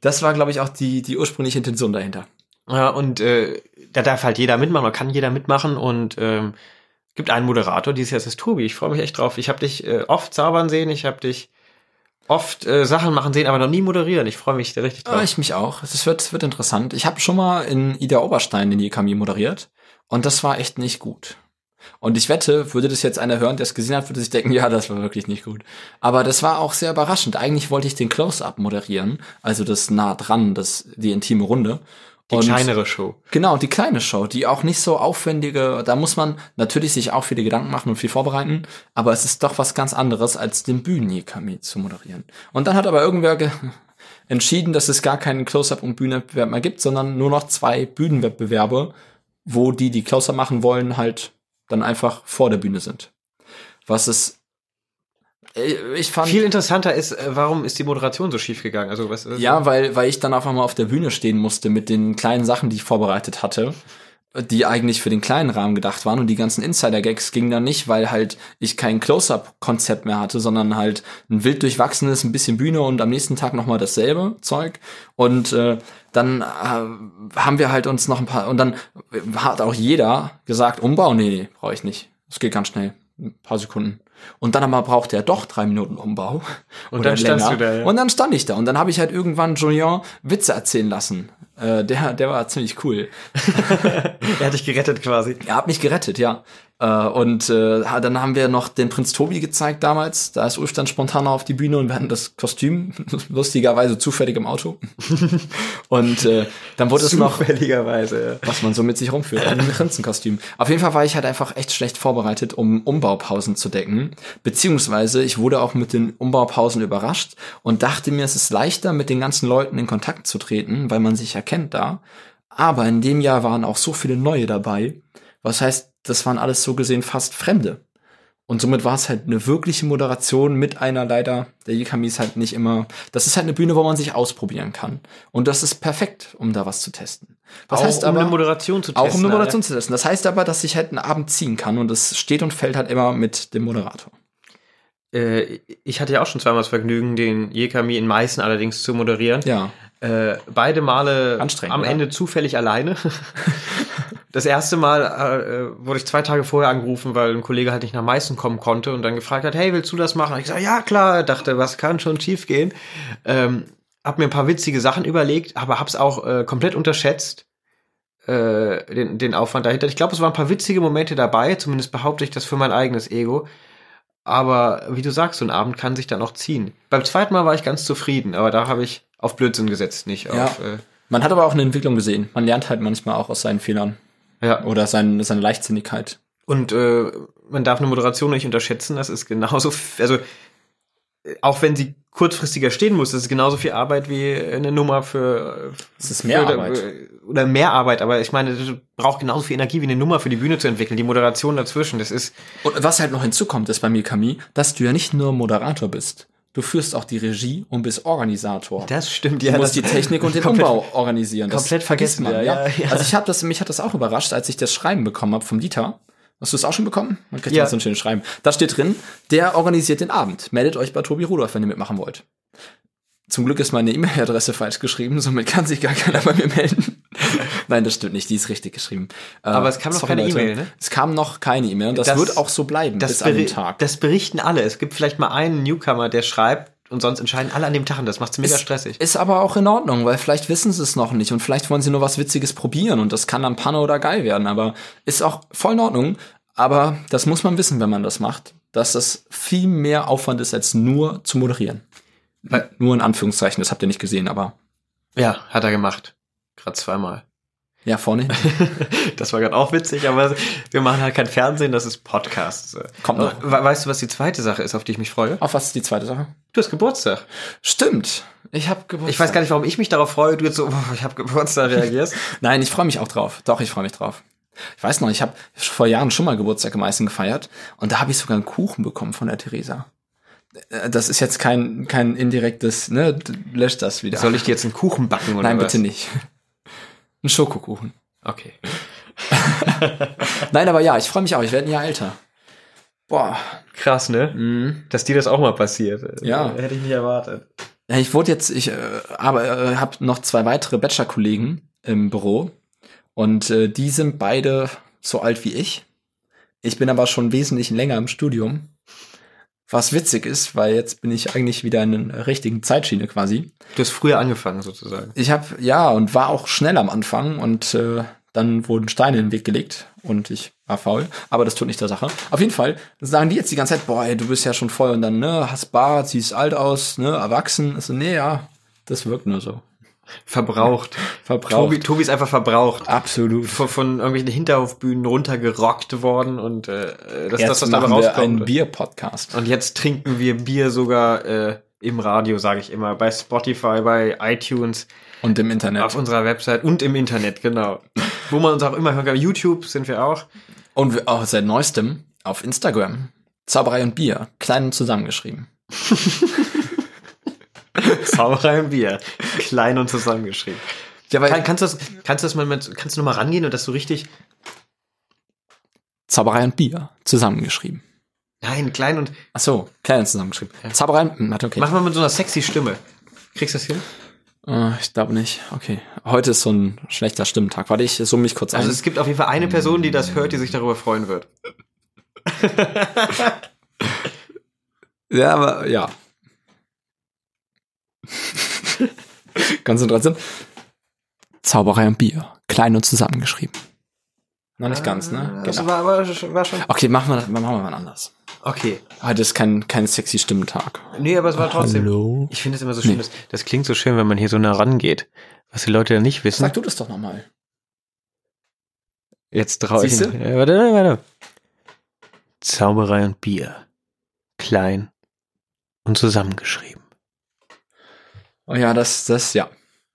Das war, glaube ich, auch die, die ursprüngliche Intention dahinter. Ja, und äh, da darf halt jeder mitmachen, oder kann jeder mitmachen und ähm, gibt einen Moderator, dieses Jahr ist es Tobi. Ich freue mich echt drauf. Ich habe dich äh, oft zaubern sehen, ich habe dich oft äh, Sachen machen sehen, aber noch nie moderieren. Ich freue mich da richtig drauf. Ja, ich mich auch. Es wird, es wird interessant. Ich habe schon mal in Ida Oberstein den Jekami moderiert und das war echt nicht gut. Und ich wette, würde das jetzt einer hören, der es gesehen hat, würde sich denken, ja, das war wirklich nicht gut. Aber das war auch sehr überraschend. Eigentlich wollte ich den Close-Up moderieren, also das nah dran, das, die intime Runde. Die Und- kleinere Show. Genau, die kleine Show, die auch nicht so aufwendige, da muss man natürlich sich auch viele Gedanken machen und viel vorbereiten, aber es ist doch was ganz anderes, als den Bühnen-Jekami zu moderieren. Und dann hat aber irgendwer ge entschieden, dass es gar keinen Close-Up und Bühnenwettbewerb mehr gibt, sondern nur noch zwei Bühnenwettbewerbe, wo die, die Close-Up machen wollen, halt dann einfach vor der Bühne sind. Was es Äh, Ich fand. Viel interessanter ist, äh, warum ist die Moderation so schief gegangen? Also was? Ja, weil, weil ich dann auf einmal auf der Bühne stehen musste mit den kleinen Sachen, die ich vorbereitet hatte, die eigentlich für den kleinen Rahmen gedacht waren und die ganzen Insider-Gags gingen dann nicht, weil halt ich kein Close-Up-Konzept mehr hatte, sondern halt ein wild durchwachsenes, ein bisschen Bühne und am nächsten Tag nochmal dasselbe Zeug. Und äh, dann äh, haben wir halt uns noch ein paar, und dann hat auch jeder gesagt, Umbau, nee, nee, brauche ich nicht. Das geht ganz schnell. Ein paar Sekunden. Und dann aber brauchte er doch drei Minuten Umbau. Und dann standst du da, ja. Und dann stand ich da. Und dann habe ich halt irgendwann Julien Witze erzählen lassen. Äh, der, der war ziemlich cool. er hat dich gerettet quasi. Er hat mich gerettet, ja. Äh, und äh, dann haben wir noch den Prinz Tobi gezeigt damals. Da ist Ulf dann spontan auf die Bühne und wir hatten das Kostüm lustigerweise zufällig im Auto. und äh, dann wurde es noch Zufälligerweise. was man so mit sich rumführt, ein Prinzenkostüm. Auf jeden Fall war ich halt einfach echt schlecht vorbereitet, um Umbaupausen zu decken. Beziehungsweise ich wurde auch mit den Umbaupausen überrascht und dachte mir, es ist leichter, mit den ganzen Leuten in Kontakt zu treten, weil man sich erkennt da. Aber in dem Jahr waren auch so viele neue dabei. Was heißt, das waren alles so gesehen fast Fremde. Und somit war es halt eine wirkliche Moderation mit einer leider, der Yikami ist halt nicht immer, das ist halt eine Bühne, wo man sich ausprobieren kann. Und das ist perfekt, um da was zu testen. Was Auch heißt um aber, eine Moderation zu auch um testen, eine Moderation zu testen. Das heißt aber, dass ich halt einen Abend ziehen kann und es steht und fällt halt immer mit dem Moderator. Äh, ich hatte ja auch schon zweimal das Vergnügen, den Jekami in Meißen allerdings zu moderieren. Ja. Äh, beide Male Anstrengend, am oder? Ende zufällig alleine. das erste Mal äh, wurde ich zwei Tage vorher angerufen, weil ein Kollege halt nicht nach Meißen kommen konnte und dann gefragt hat, hey, willst du das machen? Und ich sage, ja klar, dachte, was kann schon schief gehen? Ähm, hab mir ein paar witzige Sachen überlegt, aber hab's auch äh, komplett unterschätzt, äh, den, den Aufwand dahinter. Ich glaube, es waren ein paar witzige Momente dabei, zumindest behaupte ich das für mein eigenes Ego. Aber wie du sagst, so ein Abend kann sich dann auch ziehen. Beim zweiten Mal war ich ganz zufrieden, aber da habe ich auf Blödsinn gesetzt, nicht Ja. auf. Äh, Man hat aber auch eine Entwicklung gesehen. Man lernt halt manchmal auch aus seinen Fehlern ja. oder sein, seine Leichtsinnigkeit. Und äh, man darf eine Moderation nicht unterschätzen. Das ist genauso, also äh, auch wenn sie kurzfristiger stehen muss, das ist genauso viel Arbeit wie eine Nummer für. Es ist mehr für, Arbeit. äh, Oder mehr Arbeit, aber ich meine, das braucht genauso viel Energie wie eine Nummer für die Bühne zu entwickeln. Die Moderation dazwischen, das ist. Und was halt noch hinzukommt, ist bei mir, Camille, dass du ja nicht nur Moderator bist. Du führst auch die Regie und bist Organisator. Das stimmt, Du musst die Technik und den komplett- Umbau organisieren. Das komplett vergessen man. Ja, ja, ja. Also ich habe das, mich hat das auch überrascht, als ich das Schreiben bekommen habe vom Dieter. Hast du es auch schon bekommen? Man kriegt Ja. ja so ein schönes Schreiben. Da steht drin, der organisiert den Abend. Meldet euch bei Tobi Rudolph, wenn ihr mitmachen wollt. Zum Glück ist meine E-Mail-Adresse falsch geschrieben, somit kann sich gar keiner bei mir melden. Nein, das stimmt nicht, die ist richtig geschrieben. Äh, Aber es kam noch keine. E-Mail, ne? Es kam noch keine E-Mail und das, Das- wird auch so bleiben Das, bis an den Tag. das berichten alle. Es gibt vielleicht mal einen Newcomer, der schreibt und sonst entscheiden alle an dem Tag und das macht's mega stressig. Ist aber auch in Ordnung, weil vielleicht wissen sie es noch nicht und vielleicht wollen sie nur was Witziges probieren und das kann dann Panne oder geil werden, aber ist auch voll in Ordnung. Aber das muss man wissen, wenn man das macht, dass das viel mehr Aufwand ist, als nur zu moderieren. Nur in Anführungszeichen, das habt ihr nicht gesehen, aber Ja, hat er gemacht. Gerade zweimal. ja, vorne. Das war gerade auch witzig, aber wir machen halt kein Fernsehen, das ist Podcast. Kommt noch. We- Weißt du, was die zweite Sache ist, auf die ich mich freue? Auf was ist die zweite Sache? Du hast Geburtstag. Stimmt. Ich habe Geburtstag. Ich weiß gar nicht, warum ich mich darauf freue, du jetzt so, oh, ich habe Geburtstag reagierst. Nein, ich freue mich auch drauf. Doch, ich freue mich drauf. Ich weiß noch, ich habe vor Jahren schon mal Geburtstag im Eisen gefeiert und da habe ich sogar einen Kuchen bekommen von der Theresa. Äh, Das ist jetzt kein, kein indirektes, ne, löscht das wieder. Soll ich dir jetzt einen Kuchen backen oder Nein, was? bitte nicht. Ein Schokokuchen. Okay. Nein, aber ja, ich freue mich auch. Ich werde ein Jahr älter. Boah. Krass, ne? Mhm. Dass dir das auch mal passiert. Ja. Hätte ich nicht erwartet. Ich wurde jetzt, ich äh, aber äh, habe noch zwei weitere Bachelor-Kollegen im Büro und äh, die sind beide so alt wie ich. Ich bin aber schon wesentlich länger im Studium. Was witzig ist, weil jetzt bin ich eigentlich wieder in einer richtigen Zeitschiene quasi. Du hast früher angefangen, sozusagen. Ich habe ja und war auch schnell am Anfang und äh, dann wurden Steine in den Weg gelegt und ich war faul, aber das tut nicht der Sache. Auf jeden Fall sagen die jetzt die ganze Zeit, boah, ey, du bist ja schon voll und dann ne, hast Bart, siehst alt aus, ne, erwachsen. Ich so, nee, ja, das wirkt nur so. Verbraucht. Verbraucht. Tobi, Tobi ist einfach verbraucht. Absolut. Von, von irgendwelchen Hinterhofbühnen runtergerockt worden und äh, das ist das, was dabei machen wir einen rauskommt. Bier-Podcast. Und jetzt trinken wir Bier sogar äh, im Radio, sage ich immer, bei Spotify, bei iTunes, Und im Internet. auf unserer Website und im Internet, genau. Wo man uns auch immer hören kann. YouTube sind wir auch. Und wir- auch seit neuestem auf Instagram. Zauberei und Bier, klein und zusammengeschrieben. Zauberei und Bier. Klein und zusammengeschrieben. Ja, weil Kann, kannst du das, kannst du das mal mit, kannst du noch mal rangehen und das so richtig, Zauberei und Bier, zusammengeschrieben. nein, klein und, Ach so, klein und zusammengeschrieben. Zauberei, hm, warte, okay. mach mal mit so einer sexy Stimme. Kriegst du das hin? Äh, ich glaube nicht. Okay. Heute ist so ein schlechter Stimmtag. Warte, ich summe mich kurz Also ein. es gibt auf jeden Fall eine Person, die das hört, die sich darüber freuen wird. Ja, aber ja. Konzentration. Zauberei und Bier, klein und zusammengeschrieben. Noch nicht ganz, ne? Das Genau. war, war, war schon. Okay, machen wir das, machen wir mal anders. Okay. Heute ist kein, kein sexy Stimmtag. Nee, aber es war trotzdem. Hallo? Ich finde es immer so schön, das, das klingt so schön, wenn man hier so nah rangeht. Was die Leute ja nicht wissen. Sag du das doch nochmal. Jetzt traue ich. Siehste? Ja, warte, warte, warte. Zauberei und Bier. Klein und zusammengeschrieben. Oh ja, das, das, ja.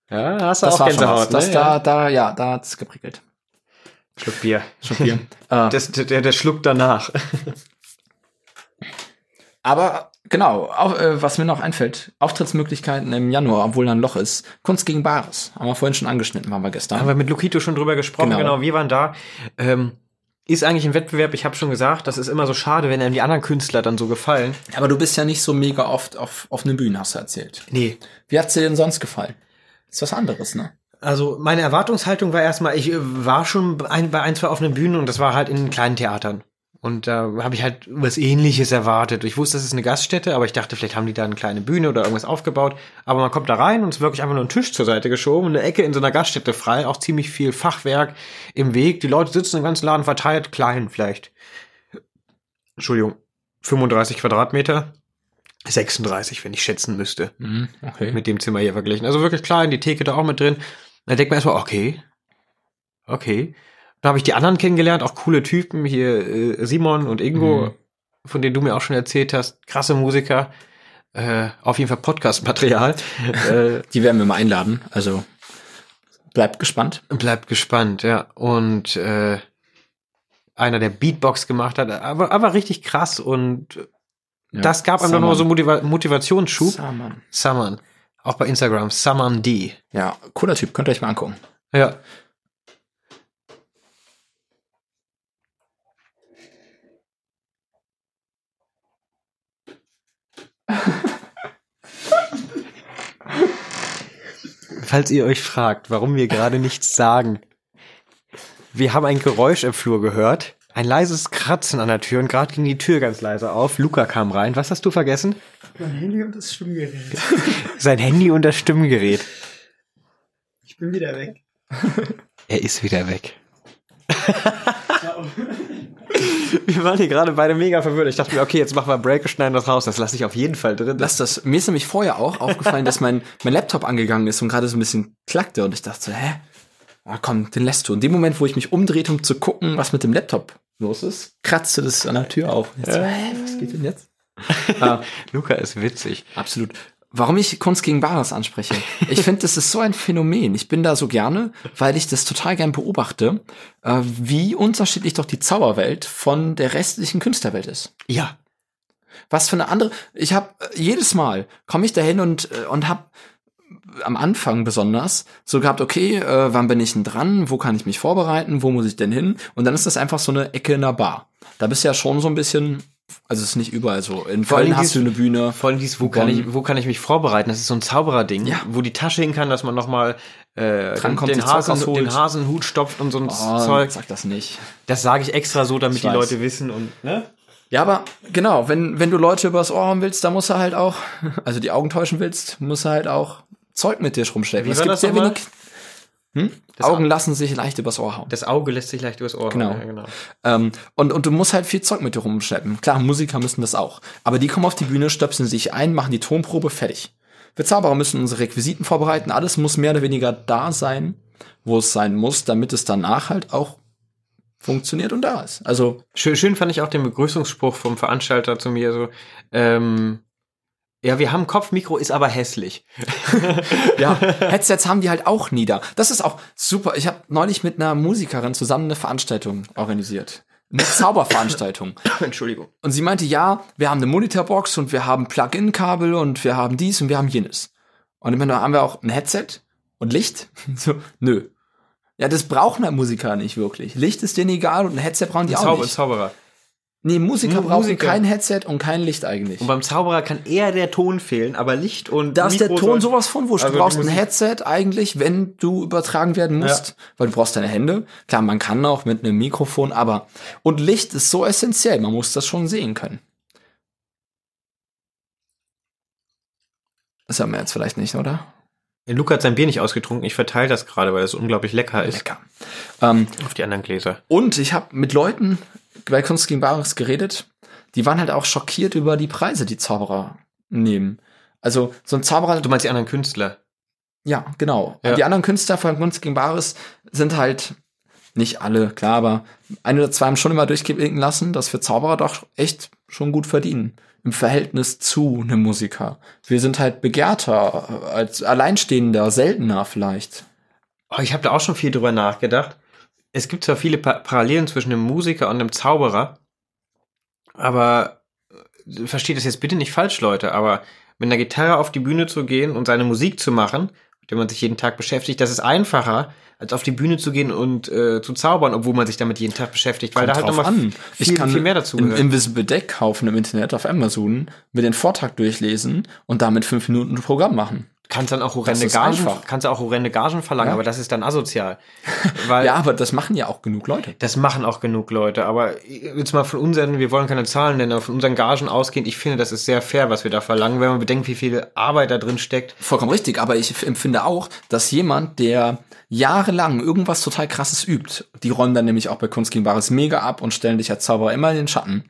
Ja, hast Das war schon was. ne? Das da, da, ja, da hat's geprickelt. Schluck Bier. Schon Bier. äh, Das, der, der Schluck danach. Aber genau, auch, äh, was mir noch einfällt, Auftrittsmöglichkeiten im Januar, obwohl da ein Loch ist. Kunst gegen Bares. Haben wir vorhin schon angeschnitten, waren wir gestern. Haben wir mit Lukito schon drüber gesprochen, Genau. genau, wir waren da. Ähm, ist eigentlich ein Wettbewerb, ich habe schon gesagt, das ist immer so schade, wenn einem die anderen Künstler dann so gefallen. Aber du bist ja nicht so mega oft auf, auf eine Bühne, hast du erzählt. Nee. Wie hat's dir denn sonst gefallen? Ist was anderes, ne? Also meine Erwartungshaltung war erstmal, ich war schon bei ein, bei ein, zwei offenen Bühnen und das war halt in kleinen Theatern. Und da habe ich halt was ähnliches erwartet. Ich wusste, das ist eine Gaststätte, aber ich dachte, vielleicht haben die da eine kleine Bühne oder irgendwas aufgebaut. Aber man kommt da rein und es ist wirklich einfach nur ein Tisch zur Seite geschoben, eine Ecke in so einer Gaststätte frei, auch ziemlich viel Fachwerk im Weg. Die Leute sitzen im ganzen Laden verteilt, klein vielleicht. Entschuldigung, 35 Quadratmeter. 36, wenn ich schätzen müsste Mhm, okay. mit dem Zimmer hier verglichen. Also wirklich klein, die Theke da auch mit drin. Da denkt man erstmal, okay, okay. Da habe ich die anderen kennengelernt, auch coole Typen, hier äh, Simon und Ingo, Mhm. von denen du mir auch schon erzählt hast, krasse Musiker, äh, auf jeden Fall Podcast-Material. äh, Die werden wir mal einladen, also bleibt gespannt. bleibt gespannt, ja. Und äh, einer, der Beatbox gemacht hat, aber, aber richtig krass und Ja. das gab einem doch noch so Motiva Motivationsschub. Saman. Saman. Auch bei Instagram, Saman D. Ja, cooler Typ, könnt ihr euch mal angucken. Ja. Falls ihr euch fragt, warum wir gerade nichts sagen. Wir haben ein Geräusch im Flur gehört. Ein leises Kratzen an der Tür und gerade ging die Tür ganz leise auf. Luca kam rein. Was hast du vergessen? Mein Handy und das Stimmgerät. Sein Handy und das Stimmgerät. Ich bin wieder weg. Er ist wieder weg. wir waren hier gerade beide mega verwirrt. Ich dachte mir, okay, jetzt machen wir einen Break schneiden das raus. Das lasse ich auf jeden Fall drin. Lass das. Mir ist nämlich vorher auch aufgefallen, dass mein, mein Laptop angegangen ist und gerade so ein bisschen klackte und ich dachte so, hä? Ah, komm, den lässt du. In dem Moment, wo ich mich umdrehte, um zu gucken, was mit dem Laptop los ist, kratzte das an der Tür auf. Jetzt so, hä, was geht denn jetzt? ah, Luca ist witzig. absolut. Warum ich Kunst gegen Bares anspreche? Ich finde, das ist so ein Phänomen. Ich bin da so gerne, weil ich das total gern beobachte, äh, wie unterschiedlich doch die Zauberwelt von der restlichen Künstlerwelt ist. Ja. Was für eine andere. Ich habe jedes Mal komme ich dahin und äh, und habe am Anfang besonders so gehabt, okay, äh, wann bin ich denn dran? Wo kann ich mich vorbereiten? Wo muss ich denn hin? Und dann ist das einfach so eine Ecke in der Bar. Da bist du ja schon so ein bisschen, also es ist nicht überall so. In Vor allem Köln hast du dies- eine Bühne. Vor allem dieses, wo kann, ich, wo kann ich mich vorbereiten? Das ist so ein Zaubererding, Ja. wo die Tasche hin kann, dass man nochmal äh, den, den, Hasen, den Hasenhut stopft und so ein Oh, Zeug. sag das nicht. Das sage ich extra so, damit Ich die weiß. Leute wissen und, ne? Ja, aber genau, wenn, wenn du Leute übers Ohr haben willst, da musst du halt auch, also die Augen täuschen willst, musst du halt auch Zeug mit dir rumschleppen. Wie Es gibt das sehr wenig. Hm? Augen Au- lassen sich leicht übers Ohr hauen. Das Auge lässt sich leicht übers Ohr Genau. hauen, Ja, genau. Ähm, und, und du musst halt viel Zeug mit dir rumschleppen. Klar, Musiker müssen das auch. Aber die kommen auf die Bühne, stöpseln sich ein, machen die Tonprobe, fertig. Wir Zauberer müssen unsere Requisiten vorbereiten. Alles muss mehr oder weniger da sein, wo es sein muss, damit es danach halt auch funktioniert und da ist. Also, Schön, schön fand ich auch den Begrüßungsspruch vom Veranstalter zu mir so, ähm, ja, wir haben Kopfmikro, ist aber hässlich. ja, Headsets haben die halt auch nie da. Das ist auch super. Ich habe neulich mit einer Musikerin zusammen eine Veranstaltung organisiert. Eine Zauberveranstaltung. Entschuldigung. Und sie meinte, ja, wir haben eine Monitorbox und wir haben Plug-in-Kabel und wir haben dies und wir haben jenes. Und ich meine, haben wir auch ein Headset und Licht? So, nö. Ja, das brauchen halt Musiker nicht wirklich. Licht ist denen egal und ein Headset brauchen die auch Zauber, nicht. Zauberer. Nee, Musiker Mu- brauchen Musiker. kein Headset und kein Licht eigentlich. Und beim Zauberer kann eher der Ton fehlen, aber Licht und Da ist der Ton sowas von wurscht. Also du brauchst ein Headset eigentlich, wenn du übertragen werden musst, weil du brauchst deine Hände. Klar, man kann auch mit einem Mikrofon, aber und Licht ist so essentiell, man muss das schon sehen können. Das haben wir jetzt vielleicht nicht, oder? Luca hat sein Bier nicht ausgetrunken. Ich verteile das gerade, weil es unglaublich lecker ist. Lecker. Ähm, Auf die anderen Gläser. und ich habe mit Leuten bei Kunst gegen Bares geredet, die waren halt auch schockiert über die Preise, die Zauberer nehmen. Also so ein Zauberer, Du meinst die anderen Künstler? Ja, genau. Ja. Die anderen Künstler von Kunst gegen Bares sind halt nicht alle, klar, aber ein oder zwei haben schon immer durchblinken lassen, dass wir Zauberer doch echt schon gut verdienen. Im Verhältnis zu einem Musiker. Wir sind halt begehrter, als Alleinstehender, seltener vielleicht. Oh, ich habe da auch schon viel drüber nachgedacht. Es gibt zwar viele pa Parallelen zwischen einem Musiker und einem Zauberer, aber äh, versteht das jetzt bitte nicht falsch, Leute, aber mit einer Gitarre auf die Bühne zu gehen und seine Musik zu machen, mit der man sich jeden Tag beschäftigt, das ist einfacher, als auf die Bühne zu gehen und äh, zu zaubern, obwohl man sich damit jeden Tag beschäftigt, weil da halt Kommt nochmal an. viel, ich kann viel mehr dazu ein gehört. Invisible Deck kaufen im Internet auf Amazon, mir den Vortrag durchlesen und damit fünf Minuten ein Programm machen. Kannst dann auch horrende Gagen, einfach. kannst auch horrende Gagen verlangen, Ja. aber das ist dann asozial. Weil Ja, aber das machen ja auch genug Leute. Das machen auch genug Leute, aber jetzt mal von unseren, wir wollen keine Zahlen nennen, aber von unseren Gagen ausgehend, ich finde, das ist sehr fair, was wir da verlangen, wenn man bedenkt, wie viel Arbeit da drin steckt. Vollkommen richtig, aber ich empfinde auch, dass jemand, der jahrelang irgendwas total krasses übt, die räumen dann nämlich auch bei Kunst gegen Bares mega ab und stellen dich als Zauberer immer in den Schatten,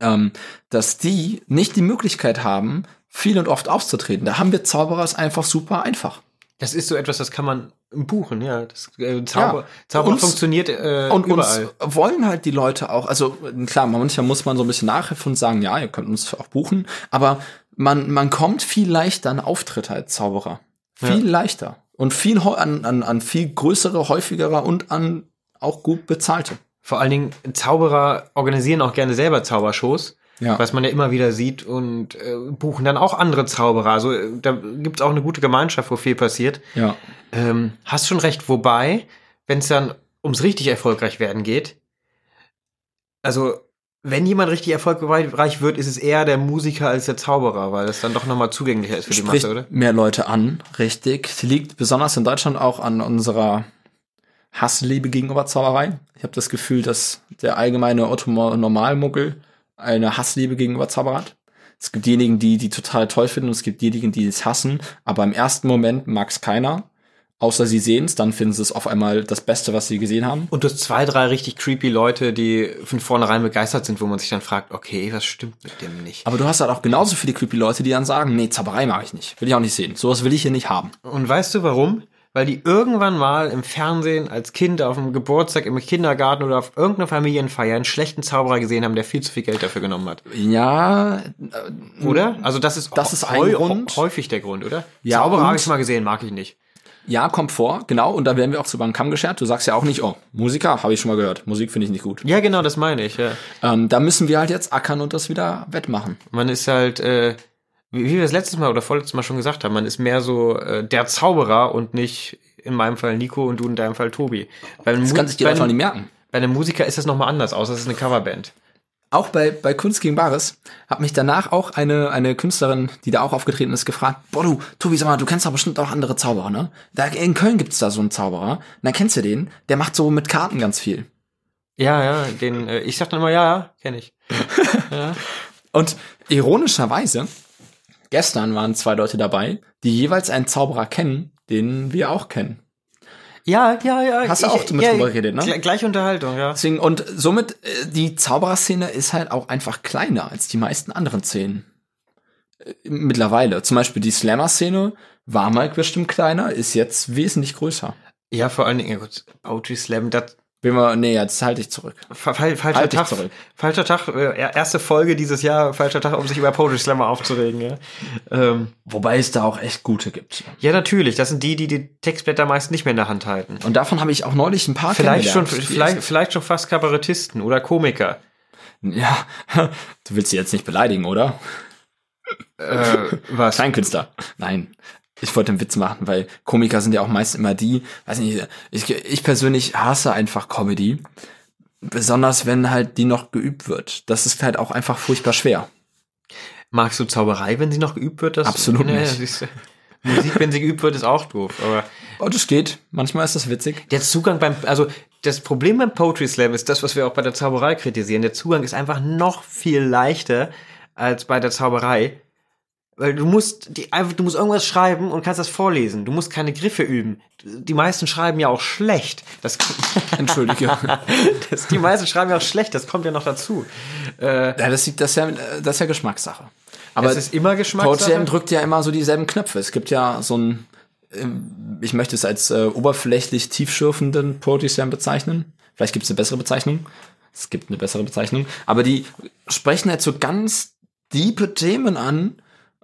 ähm, dass die nicht die Möglichkeit haben, viel und oft aufzutreten. Da haben wir Zauberer es einfach super einfach. Das ist so etwas, das kann man buchen, ja. Das, äh, Zauber, Ja. Zauber Uns- funktioniert äh, Und überall. uns wollen halt die Leute auch, also klar, manchmal muss man so ein bisschen nachhelfen und sagen, ja, ihr könnt uns auch buchen, aber man, man kommt viel leichter an Auftritte als Zauberer. Viel leichter. Und viel an, an, an viel größere, häufigere und an auch gut bezahlte. Vor allen Dingen, Zauberer organisieren auch gerne selber Zaubershows, Ja. was man ja immer wieder sieht und äh, buchen dann auch andere Zauberer. Also äh, da gibt's auch eine gute Gemeinschaft, wo viel passiert. Ja. Ähm, hast schon recht, wobei, wenn es dann ums richtig erfolgreich werden geht, also wenn jemand richtig erfolgreich wird, ist es eher der Musiker als der Zauberer, weil das dann doch nochmal zugänglicher ist für die Spricht Masse, oder? mehr Leute an, richtig. Sie liegt besonders in Deutschland auch an unserer Hassliebe gegenüber Zauberei. Ich habe das Gefühl, dass der allgemeine Otto-Normalmuggel eine Hassliebe gegenüber Zauberer hat. Es gibt diejenigen, die die total toll finden und es gibt diejenigen, die es hassen. Aber im ersten Moment mag es keiner. Außer sie sehen es, dann finden sie es auf einmal das Beste, was sie gesehen haben. Und du hast zwei, drei richtig creepy Leute, die von vornherein begeistert sind, wo man sich dann fragt, okay, was stimmt mit dem nicht? Aber du hast halt auch genauso viele creepy Leute, die dann sagen, nee, Zauberei mag ich nicht. Will ich auch nicht sehen. Sowas will ich hier nicht haben. Und weißt du warum? Weil die irgendwann mal im Fernsehen als Kind auf dem Geburtstag, im Kindergarten oder auf irgendeiner Familienfeier einen schlechten Zauberer gesehen haben, der viel zu viel Geld dafür genommen hat. Ja, Oder? Also das ist, Das ist häufig der Grund, oder? Ja, Zauberer habe ich mal gesehen, mag ich nicht. Ja, kommt vor, genau. Und da werden wir auch zu beim Kamm geschert. Du sagst ja auch nicht, oh, Musiker, habe ich schon mal gehört. Musik finde ich nicht gut. Ja, genau, das meine ich. Ja. Ähm, da müssen wir halt jetzt ackern und das wieder wettmachen. Man ist halt, äh, wie, wie wir das letztes Mal oder vorletztes Mal schon gesagt haben, man ist mehr so äh, der Zauberer und nicht in meinem Fall Nico und du in deinem Fall Tobi. Bei Das kann sich die Leute noch nicht merken. bei einem Musiker ist das nochmal anders, außer es ist eine Coverband. Auch bei, bei Kunst gegen Bares hat mich danach auch eine, eine Künstlerin, die da auch aufgetreten ist, gefragt, boah du, Tobi, sag mal, du kennst doch bestimmt auch andere Zauberer, ne? Da, in Köln gibt's da so einen Zauberer. Na, kennst du den? Der macht so mit Karten ganz viel. Ja, ja, den, äh, ich sag dann immer, ja, ja, kenne ich. Und ironischerweise, gestern waren zwei Leute dabei, die jeweils einen Zauberer kennen, den wir auch kennen. Ja, ja, ja. Hast du auch mit drüber geredet, ne? Gleich, gleich Unterhaltung, ja. Deswegen, und somit, äh, die Zaubererszene ist halt auch einfach kleiner als die meisten anderen Szenen. Äh, Mittlerweile. Zum Beispiel die Slammer-Szene war mal bestimmt kleiner, ist jetzt wesentlich größer. Ja, vor allen Dingen, ja gut, Poetry Slam, das, Bin wir, nee, jetzt halte ich zurück. Fa- fal- falscher Halt Tag. zurück. Falscher Tag. Äh, erste Folge dieses Jahr. Falscher Tag, um sich über Poetry Slammer aufzuregen. Ja, ähm, Wobei es da auch echt gute gibt. ja natürlich. Das sind die, die die Textblätter meist nicht mehr in der Hand halten. Und davon habe ich auch neulich ein paar Vielleicht schon, vielleicht, vielleicht schon fast Kabarettisten oder Komiker. Ja, du willst sie jetzt nicht beleidigen, oder? Äh, was? Kleinkünstler. Nein. Ich wollte einen Witz machen, weil Komiker sind ja auch meist immer die, weiß nicht, ich, ich persönlich hasse einfach Comedy. Besonders wenn halt die noch geübt wird. Das ist halt auch einfach furchtbar schwer. Magst du Zauberei, wenn sie noch geübt wird? Das, Absolut Nee, nicht. du. Musik, wenn sie geübt wird, ist auch doof. Aber Oh, das geht. Manchmal ist das witzig. der Zugang beim, also das Problem beim Poetry Slam ist das, was wir auch bei der Zauberei kritisieren. Der Zugang ist einfach noch viel leichter als bei der Zauberei. Weil du musst, die, einfach, du musst irgendwas schreiben und kannst das vorlesen. Du musst keine Griffe üben. Die meisten schreiben ja auch schlecht. Das, Entschuldige. das, die meisten schreiben ja auch schlecht. Das kommt ja noch dazu. Äh, Ja, das, das, ist ja, das ist ja Geschmackssache. Aber es ist immer Geschmackssache. Poetry Slam drückt ja immer so dieselben Knöpfe. Es gibt ja so ein, ähm, ich möchte es als äh, oberflächlich tiefschürfenden Poetry Slam bezeichnen. Vielleicht gibt es eine bessere Bezeichnung. Es gibt eine bessere Bezeichnung. Aber die sprechen halt so ganz diepe Themen an,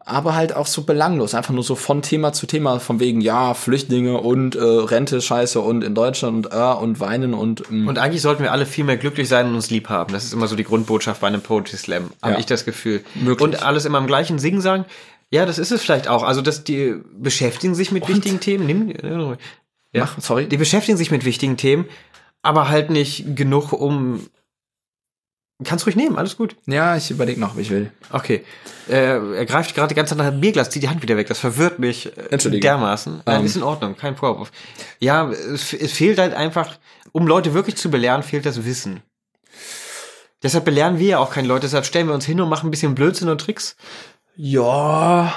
aber halt auch so belanglos. Einfach nur so von Thema zu Thema, von wegen, ja, Flüchtlinge und äh, Rente, Scheiße und in Deutschland und äh, und Weinen und, ähm, Und eigentlich sollten wir alle viel mehr glücklich sein und uns lieb haben. Das ist immer so die Grundbotschaft bei einem Poetry Slam, habe Ja. ich das Gefühl. Möglich. Und alles immer im gleichen Singen sagen. Ja, das ist es vielleicht auch. Also, dass die beschäftigen sich mit wichtigen Themen. Nimm, ja. Mach, sorry. Die beschäftigen sich mit wichtigen Themen, aber halt nicht genug, um. Kannst ruhig nehmen, alles gut. Ja, ich überlege noch, ob ich will. Okay. Äh, er greift gerade die ganze Zeit nach dem Bierglas, zieht die Hand wieder weg. Das verwirrt mich äh, Entschuldige. dermaßen. Nein, Ähm. ist in Ordnung, kein Vorwurf. Ja, es, es fehlt halt einfach, um Leute wirklich zu belehren, fehlt das Wissen. Deshalb belehren wir ja auch keine Leute, deshalb stellen wir uns hin und machen ein bisschen Blödsinn und Tricks. Ja.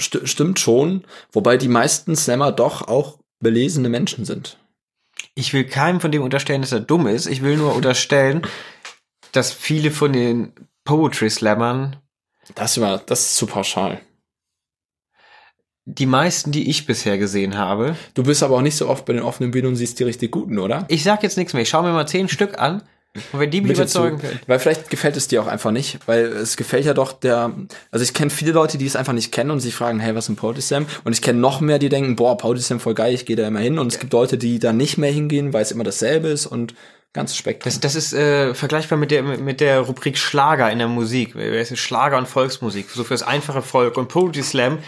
St stimmt schon. Wobei die meisten Slammer doch auch belesene Menschen sind. Ich will keinem von dem unterstellen, dass er dumm ist. Ich will nur unterstellen, dass viele von den Poetry Slammern, Das war, das ist zu pauschal. die meisten, die ich bisher gesehen habe, Du bist aber auch nicht so oft bei den offenen Bühnen und siehst die richtig guten, oder? ich sag jetzt nichts mehr, ich schaue mir mal zehn Stück an und wenn die mich überzeugen können. Weil vielleicht gefällt es dir auch einfach nicht, weil es gefällt ja doch der, also ich kenne viele Leute, die es einfach nicht kennen und sich fragen, hey, was ist ein Poetry Slam? Und ich kenne noch mehr, die denken, boah, Poetry Slam voll geil, ich gehe da immer hin. Und es gibt Leute, die da nicht mehr hingehen, weil es immer dasselbe ist und ganzes Spektrum. Das, das ist äh, vergleichbar mit der mit der Rubrik Schlager in der Musik. Es ist Schlager und Volksmusik, so für das einfache Volk. Und Poetry Slam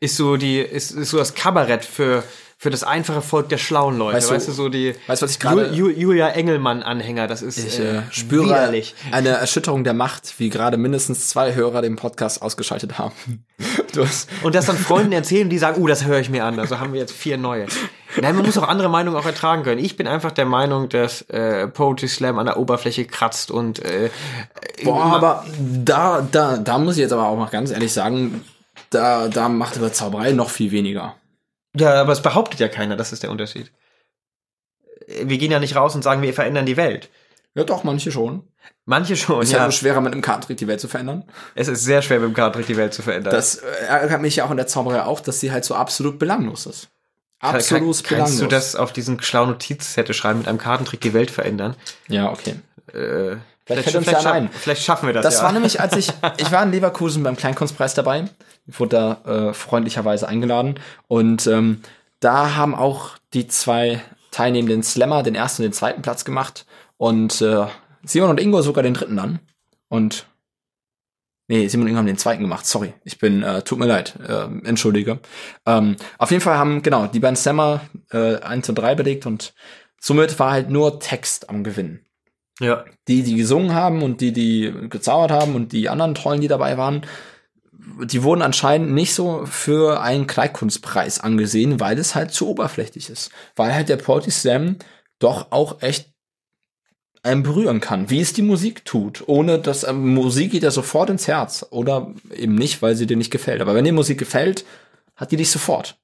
ist so die ist, ist so das Kabarett für für das einfache Volk der schlauen Leute. Weißt Weißt, du- du, so die weißt du, was ich gerade- Ju, Ju, Julia Engelmann Anhänger. Das ist Ich äh, äh, spüre widerlich. eine Erschütterung der Macht, wie gerade mindestens zwei Hörer den Podcast ausgeschaltet haben. Du hast, Und das dann Freunden erzählen, die sagen, oh, das höre ich mir an. Also haben wir jetzt vier neue. Nein, man muss auch andere Meinungen auch ertragen können. Ich bin einfach der Meinung, dass äh, Poetry Slam an der Oberfläche kratzt und äh, boah, aber da, da, da muss ich jetzt aber auch mal ganz ehrlich sagen, da, da macht aber Zauberei noch viel weniger. Ja, aber es behauptet ja keiner, das ist der Unterschied. Wir gehen ja nicht raus und sagen, wir verändern die Welt. Ja, doch, manche schon. Manche schon, Ist ja, ja. nur schwerer, mit einem Kartentrick die Welt zu verändern. Es ist sehr schwer, mit dem Kartentrick die Welt zu verändern. Das äh, ärgert mich ja auch in der Zauberei auch, dass sie halt so absolut belanglos ist. Absolut kann, belanglos. Kannst du das auf diesen schlauen Notizzettel schreiben, mit einem Kartentrick die Welt verändern? Ja, okay. Äh, ja vielleicht, ein. schaffen, vielleicht schaffen wir das, Das ja. war nämlich, als ich, ich war in Leverkusen beim Kleinkunstpreis dabei, wurde da äh, freundlicherweise eingeladen und ähm, da haben auch die zwei teilnehmenden Slammer den ersten und den zweiten Platz gemacht und äh, Simon und Ingo sogar den dritten dann und Nee, Simon und Ingo haben den zweiten gemacht. Sorry, ich bin, äh, tut mir leid, äh, entschuldige. Ähm, auf jeden Fall haben, genau, die beiden Slammer äh, 1 und 3 belegt und somit war halt nur Text am Gewinnen ja. die, die gesungen haben und die, die gezaubert haben und die anderen Trollen, die dabei waren, die wurden anscheinend nicht so für einen Kleinkunstpreis angesehen, weil es halt zu oberflächlich ist. Weil halt der Poetry Slam doch auch echt einen berühren kann, wie es die Musik tut, ohne dass ähm, Musik geht ja sofort ins Herz oder eben nicht, weil sie dir nicht gefällt. Aber wenn dir Musik gefällt, hat die dich sofort.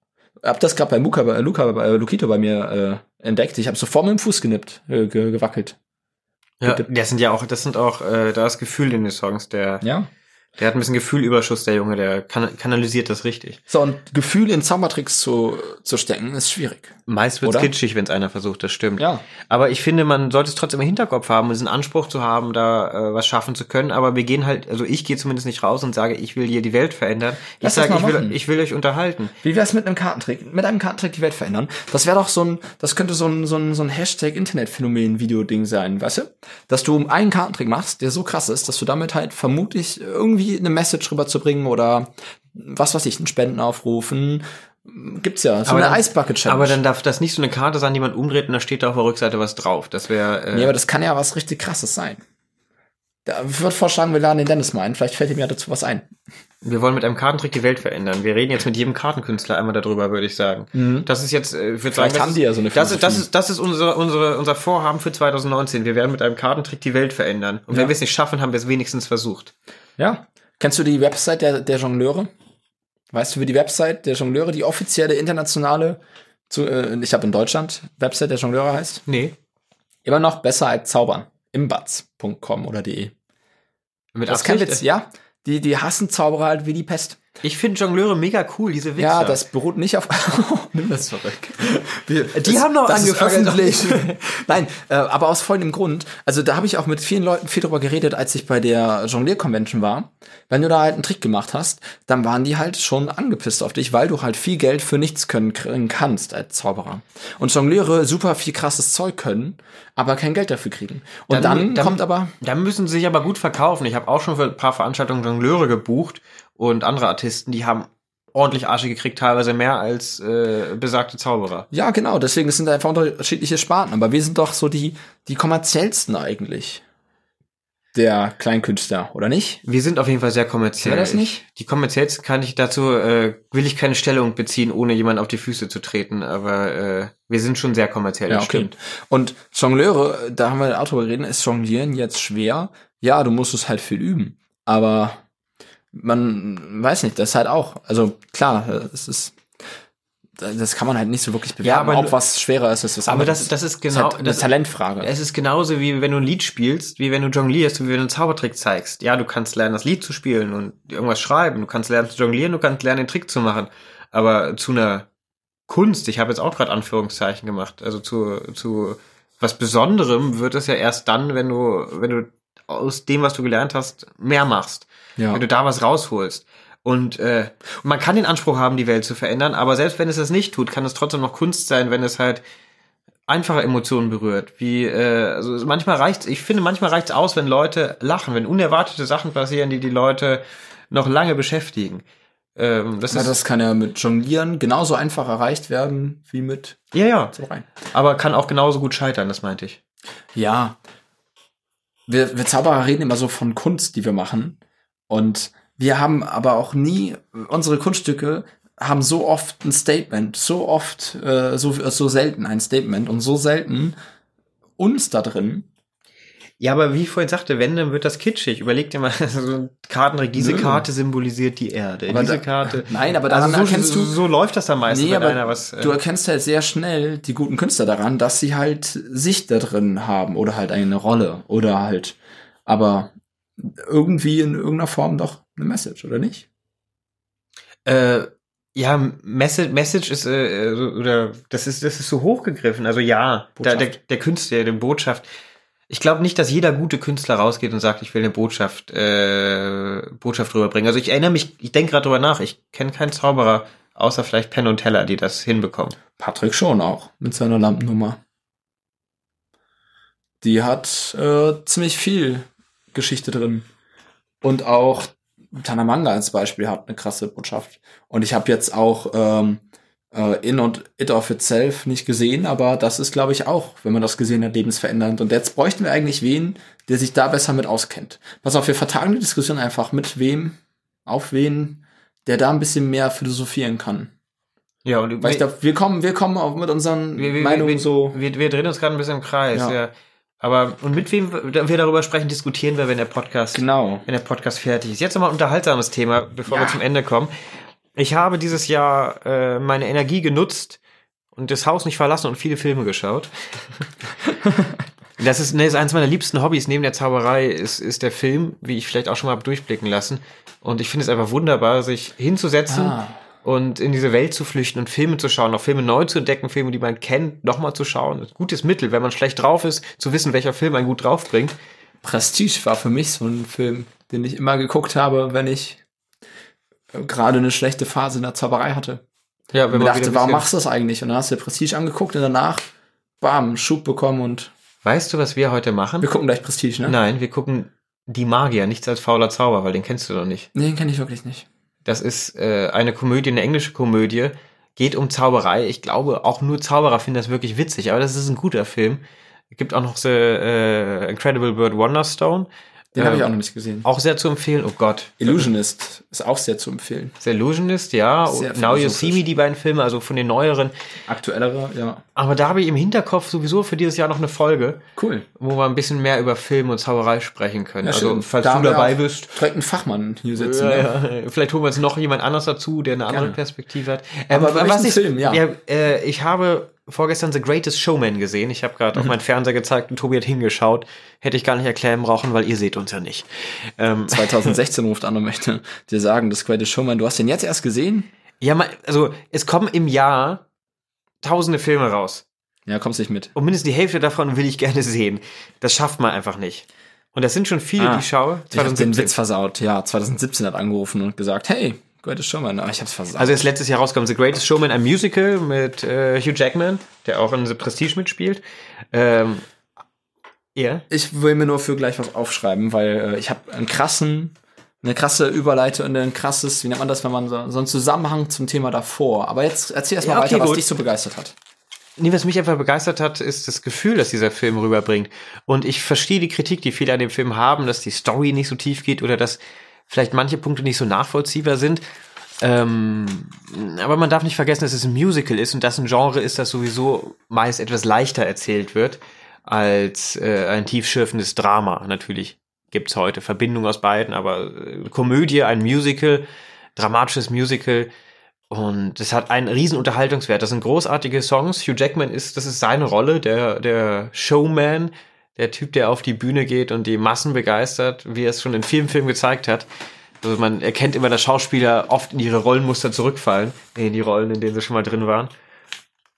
Hab das gerade bei Luca, bei Luca, bei Lukito bei mir äh, entdeckt. Ich habe sofort mit dem Fuß genippt, äh, ge gewackelt. ja. Das sind ja auch, das sind auch, äh, da ist Gefühl in den Songs. Der, Ja. Der hat ein bisschen Gefühlüberschuss, der Junge, der kan kanalisiert das richtig. So, und Gefühl in Zaubertricks zu, zu stecken, ist schwierig. Meist wird's Oder? kitschig, wenn es einer versucht, das stimmt. Ja. Aber ich finde, man sollte es trotzdem im Hinterkopf haben, diesen Anspruch zu haben, da äh, was schaffen zu können. Aber wir gehen halt, also ich gehe zumindest nicht raus und sage, ich will hier die Welt verändern. Ich Lass das sage, ich will, ich will euch unterhalten. Wie wär's mit einem Kartentrick? Mit einem Kartentrick die Welt verändern? Das wäre doch so ein, das könnte so ein, so ein, so ein Hashtag-Internetphänomen-Video-Ding sein, weißt du? Dass du einen Kartentrick machst, der so krass ist, dass du damit halt vermutlich irgendwie eine Message rüberzubringen oder was weiß ich, einen Spendenaufruf, gibt's ja, so Aber eine Eisbucket-Challenge. Aber dann darf das nicht so eine Karte sein, die man umdreht und da steht da auf der Rückseite was drauf. Das wäre. Äh, Nee, aber das kann ja was richtig krasses sein. Da, ich würde vorschlagen, wir laden den Dennis mal ein. Vielleicht fällt ihm ja dazu was ein. Wir wollen mit einem Kartentrick die Welt verändern. Wir reden jetzt mit jedem Kartenkünstler einmal darüber, würde ich sagen. Das ist jetzt, äh, ich würde sagen, Vielleicht das haben ist, die ja so eine das ist, das ist, das ist unsere, unsere, unser Vorhaben für 2019. Wir werden mit einem Kartentrick die Welt verändern. Und Ja. wenn wir es nicht schaffen, haben wir es wenigstens versucht. Ja. Kennst du die Website der, der Jongleure? Weißt du, wie die Website der Jongleure, die offizielle internationale, zu, äh, ich habe in Deutschland, Website der Jongleure heißt? Nee. Immer noch besser als zaubern. Imbatz.com oder de. Mit Das ist kein Absicht? Witz, ja. Die, die hassen Zauberer halt wie die Pest. Ich finde Jongleure mega cool, diese Witze. Ja, das beruht nicht auf. Nimm das zurück. Wir, Die haben das ist angefangen. öffentlich. Nein, äh, aber aus folgendem Grund. Also da habe ich auch mit vielen Leuten viel drüber geredet, als ich bei der Jonglier Convention war. Wenn du da halt einen Trick gemacht hast, dann waren die halt schon angepisst auf dich, weil du halt viel Geld für nichts können kriegen kannst als Zauberer. Und Jongliere super viel krasses Zeug können, aber kein Geld dafür kriegen. Und dann, kommt aber Dann müssen sie sich aber gut verkaufen. Ich habe auch schon für ein paar Veranstaltungen Jongleure gebucht und andere Artisten, die haben ordentlich Asche gekriegt, teilweise mehr als äh, besagte Zauberer. Ja, genau, deswegen sind da einfach unterschiedliche Sparten, aber wir sind doch so die, die kommerziellsten eigentlich. Der Kleinkünstler, oder nicht? Wir sind auf jeden Fall sehr kommerziell. Wäre das nicht? Die kommerziellste kann ich dazu, äh, will ich keine Stellung beziehen, ohne jemand auf die Füße zu treten, aber äh, wir sind schon sehr kommerziell, das stimmt. Und Jongleure, da haben wir auch drüber geredet, ist Jonglieren jetzt schwer? Ja, du musst es halt viel üben. Aber man weiß nicht, das ist halt auch, also klar, es ist, das kann man halt nicht so wirklich bewerten, aber ob was schwerer ist als was Aber das, das ist ist genau, halt eine das, Talentfrage. es ist genauso wie wenn du ein Lied spielst, wie wenn du jonglierst, wie wenn du einen Zaubertrick zeigst. Ja, du kannst lernen, das Lied zu spielen und irgendwas schreiben. Du kannst lernen zu jonglieren, du kannst lernen, den Trick zu machen. Aber zu einer Kunst, ich habe jetzt auch gerade Anführungszeichen gemacht, also zu, zu was Besonderem wird es ja erst dann, wenn du, wenn du aus dem, was du gelernt hast, mehr machst. Ja. Wenn du da was rausholst. Und äh, man kann den Anspruch haben, die Welt zu verändern, aber selbst wenn es das nicht tut, kann es trotzdem noch Kunst sein, wenn es halt einfache Emotionen berührt. Wie, äh, also manchmal reicht's, ich finde, manchmal reicht's aus, wenn Leute lachen, wenn unerwartete Sachen passieren, die die Leute noch lange beschäftigen. Ähm, das Ja, das kann ja mit Jonglieren genauso einfach erreicht werden wie mit ja, ja, Zaubereien. aber kann auch genauso gut scheitern, das meinte ich. Ja. Wir, wir Zauberer reden immer so von Kunst, die wir machen. Und wir haben aber auch nie, unsere Kunststücke haben so oft ein Statement, so oft, äh, so, so selten ein Statement und so selten uns da drin. Ja, aber wie ich vorhin sagte, wenn, dann wird das kitschig. Überleg dir mal, so Kartentrick, diese Nö. Karte symbolisiert die Erde. Aber diese da- Karte. Nein, aber daran also so, erkennst du- so läuft das dann meistens, Nee, wenn aber einer was. Äh, du erkennst halt sehr schnell die guten Künstler daran, dass sie halt sich da drin haben oder halt eine Rolle oder halt, aber irgendwie in irgendeiner Form doch eine Message, oder nicht? Äh, ja, Message, Message ist, äh, so- oder das ist, das ist so hochgegriffen. Also ja, der, Botschaft. der, der Künstler, die Botschaft. Ich glaube nicht, dass jeder gute Künstler rausgeht und sagt, ich will eine Botschaft, äh, Botschaft rüberbringen. Also ich erinnere mich, ich denke gerade drüber nach, ich kenne keinen Zauberer, außer vielleicht Penn und Teller, die das hinbekommen. Patrick schon auch mit seiner Lampennummer. Die hat äh, ziemlich viel Geschichte drin. Und auch Tanamanga als Beispiel hat eine krasse Botschaft. Und ich habe jetzt auch ähm, äh, In und It of Itself nicht gesehen, aber das ist, glaube ich, auch, wenn man das gesehen hat, lebensverändernd. Und jetzt bräuchten wir eigentlich wen, der sich da besser mit auskennt. Pass auf, wir vertagen die Diskussion einfach mit wem, auf wen, der da ein bisschen mehr philosophieren kann. Ja, und Weil ich glaub, wir kommen, wir kommen auch mit unseren wir, wir, Meinungen wir, so. Wir, wir drehen uns gerade ein bisschen im Kreis, ja. Ja. Aber und mit wem wir darüber sprechen, diskutieren wir, wenn der Podcast, Genau. wenn der Podcast fertig ist. Jetzt nochmal ein unterhaltsames Thema, bevor Ja. wir zum Ende kommen. Ich habe dieses Jahr äh, meine Energie genutzt und das Haus nicht verlassen und viele Filme geschaut. Das ist, ne, ist eines meiner liebsten Hobbys neben der Zauberei, ist, ist der Film, wie ich vielleicht auch schon mal durchblicken lassen. Und ich finde es einfach wunderbar, sich hinzusetzen Ah. Und in diese Welt zu flüchten und Filme zu schauen, auch Filme neu zu entdecken, Filme, die man kennt, nochmal zu schauen. Ein gutes Mittel, wenn man schlecht drauf ist, zu wissen, welcher Film einen gut drauf bringt. Prestige war für mich so ein Film, den ich immer geguckt habe, wenn ich äh, gerade eine schlechte Phase in der Zauberei hatte. Ja, Und mir dachte, warum machst du das eigentlich? Und dann hast du Prestige angeguckt und danach, bam, Schub bekommen und Weißt du, was wir heute machen? wir gucken gleich Prestige, ne? Nein, wir gucken Die Magier, nichts als fauler Zauber, weil den kennst du noch nicht. Nee, den kenne ich wirklich nicht. Das ist äh, eine Komödie, eine englische Komödie, geht um Zauberei. Ich glaube, auch nur Zauberer finden das wirklich witzig, aber das ist ein guter Film. Es gibt auch noch The äh, Incredible Bird Wonderstone. Den habe ich Ähm, auch noch nicht gesehen. Auch sehr zu empfehlen. Oh Gott. Illusionist ist auch sehr zu empfehlen. The Illusionist, ja. Sehr Now You See. Me, die beiden Filme, also von den neueren. Aktuellere, ja. Aber da habe ich im Hinterkopf sowieso für dieses Jahr noch eine Folge, Cool. wo wir ein bisschen mehr über Film und Zauberei sprechen können. Ja, also, falls Da du dabei bist, Direkt einen Fachmann hier sitzen. Ja, ne? ja. Vielleicht holen wir uns noch jemand anders dazu, der eine andere Gerne. Perspektive hat. Aber bei welchem ich, Film, ja. äh, ich habe vorgestern The Greatest Showman gesehen. Ich habe gerade Mhm. auf meinen Fernseher gezeigt und Tobi hat hingeschaut. Hätte ich gar nicht erklären brauchen, weil ihr seht uns ja nicht. Ähm, 2016 ruft an und möchte dir sagen, das Greatest Showman, du hast den jetzt erst gesehen? ja, also es kommen im Jahr tausende Filme raus. Ja, kommst nicht mit. Und mindestens die Hälfte davon will ich gerne sehen. Das schafft man einfach nicht. Und das sind schon viele, Ah, die ich schaue. Ich hab den 2017. Witz versaut. Ja, 2017 hat angerufen und gesagt, hey, Greatest Showman. Aber ich hab's versaut. Also ist letztes Jahr rausgekommen The Greatest Showman, ein Musical mit äh, Hugh Jackman, der auch in The Prestige mitspielt. Ähm, ja. ich will mir nur für gleich was aufschreiben, weil äh, ich habe einen krassen, eine krasse Überleitung und ein krasses, wie nennt man das, wenn man so, so einen Zusammenhang zum Thema davor. Aber jetzt erzähl erst mal Ja, okay, weiter, was gut. dich so begeistert hat. Nee, was mich einfach begeistert hat, ist das Gefühl, das dieser Film rüberbringt. Und ich verstehe die Kritik, die viele an dem Film haben, dass die Story nicht so tief geht oder dass vielleicht manche Punkte nicht so nachvollziehbar sind. Ähm, aber man darf nicht vergessen, dass es ein Musical ist und das ein Genre ist, das sowieso meist etwas leichter erzählt wird als äh, ein tiefschürfendes Drama. Natürlich gibt's heute Verbindungen aus beiden, aber äh, Komödie, ein Musical, dramatisches Musical, und es hat einen riesen Unterhaltungswert. Das sind großartige Songs. Hugh Jackman ist, das ist seine Rolle, der, der Showman, der Typ, der auf die Bühne geht und die Massen begeistert, wie er es schon in vielen Filmen gezeigt hat. Also man erkennt immer, dass Schauspieler oft in ihre Rollenmuster zurückfallen, in die Rollen, in denen sie schon mal drin waren.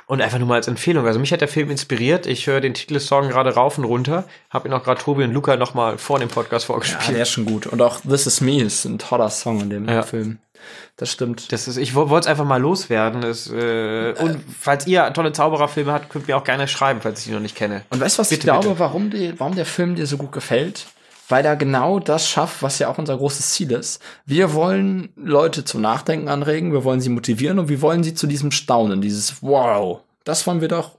Und einfach nur mal als Empfehlung. Also mich hat der Film inspiriert. Ich höre den Titelsong gerade rauf und runter. Habe ihn auch gerade Tobi und Luca noch mal vor dem Podcast Ja, vorgespielt. der ist schon gut. Und auch This Is Me ist ein toller Song in dem Ja. Film. Das stimmt. Das ist, ich wollte es einfach mal loswerden. Das, äh, und falls ihr tolle Zaubererfilme habt, könnt ihr auch gerne schreiben, falls ich die noch nicht kenne. Und weißt du, was ich Bitte, glaube, bitte. warum, die, warum der Film dir so gut gefällt? Weil er genau das schafft, was ja auch unser großes Ziel ist. Wir wollen Leute zum Nachdenken anregen, wir wollen sie motivieren und wir wollen sie zu diesem Staunen, dieses Wow, das wollen wir doch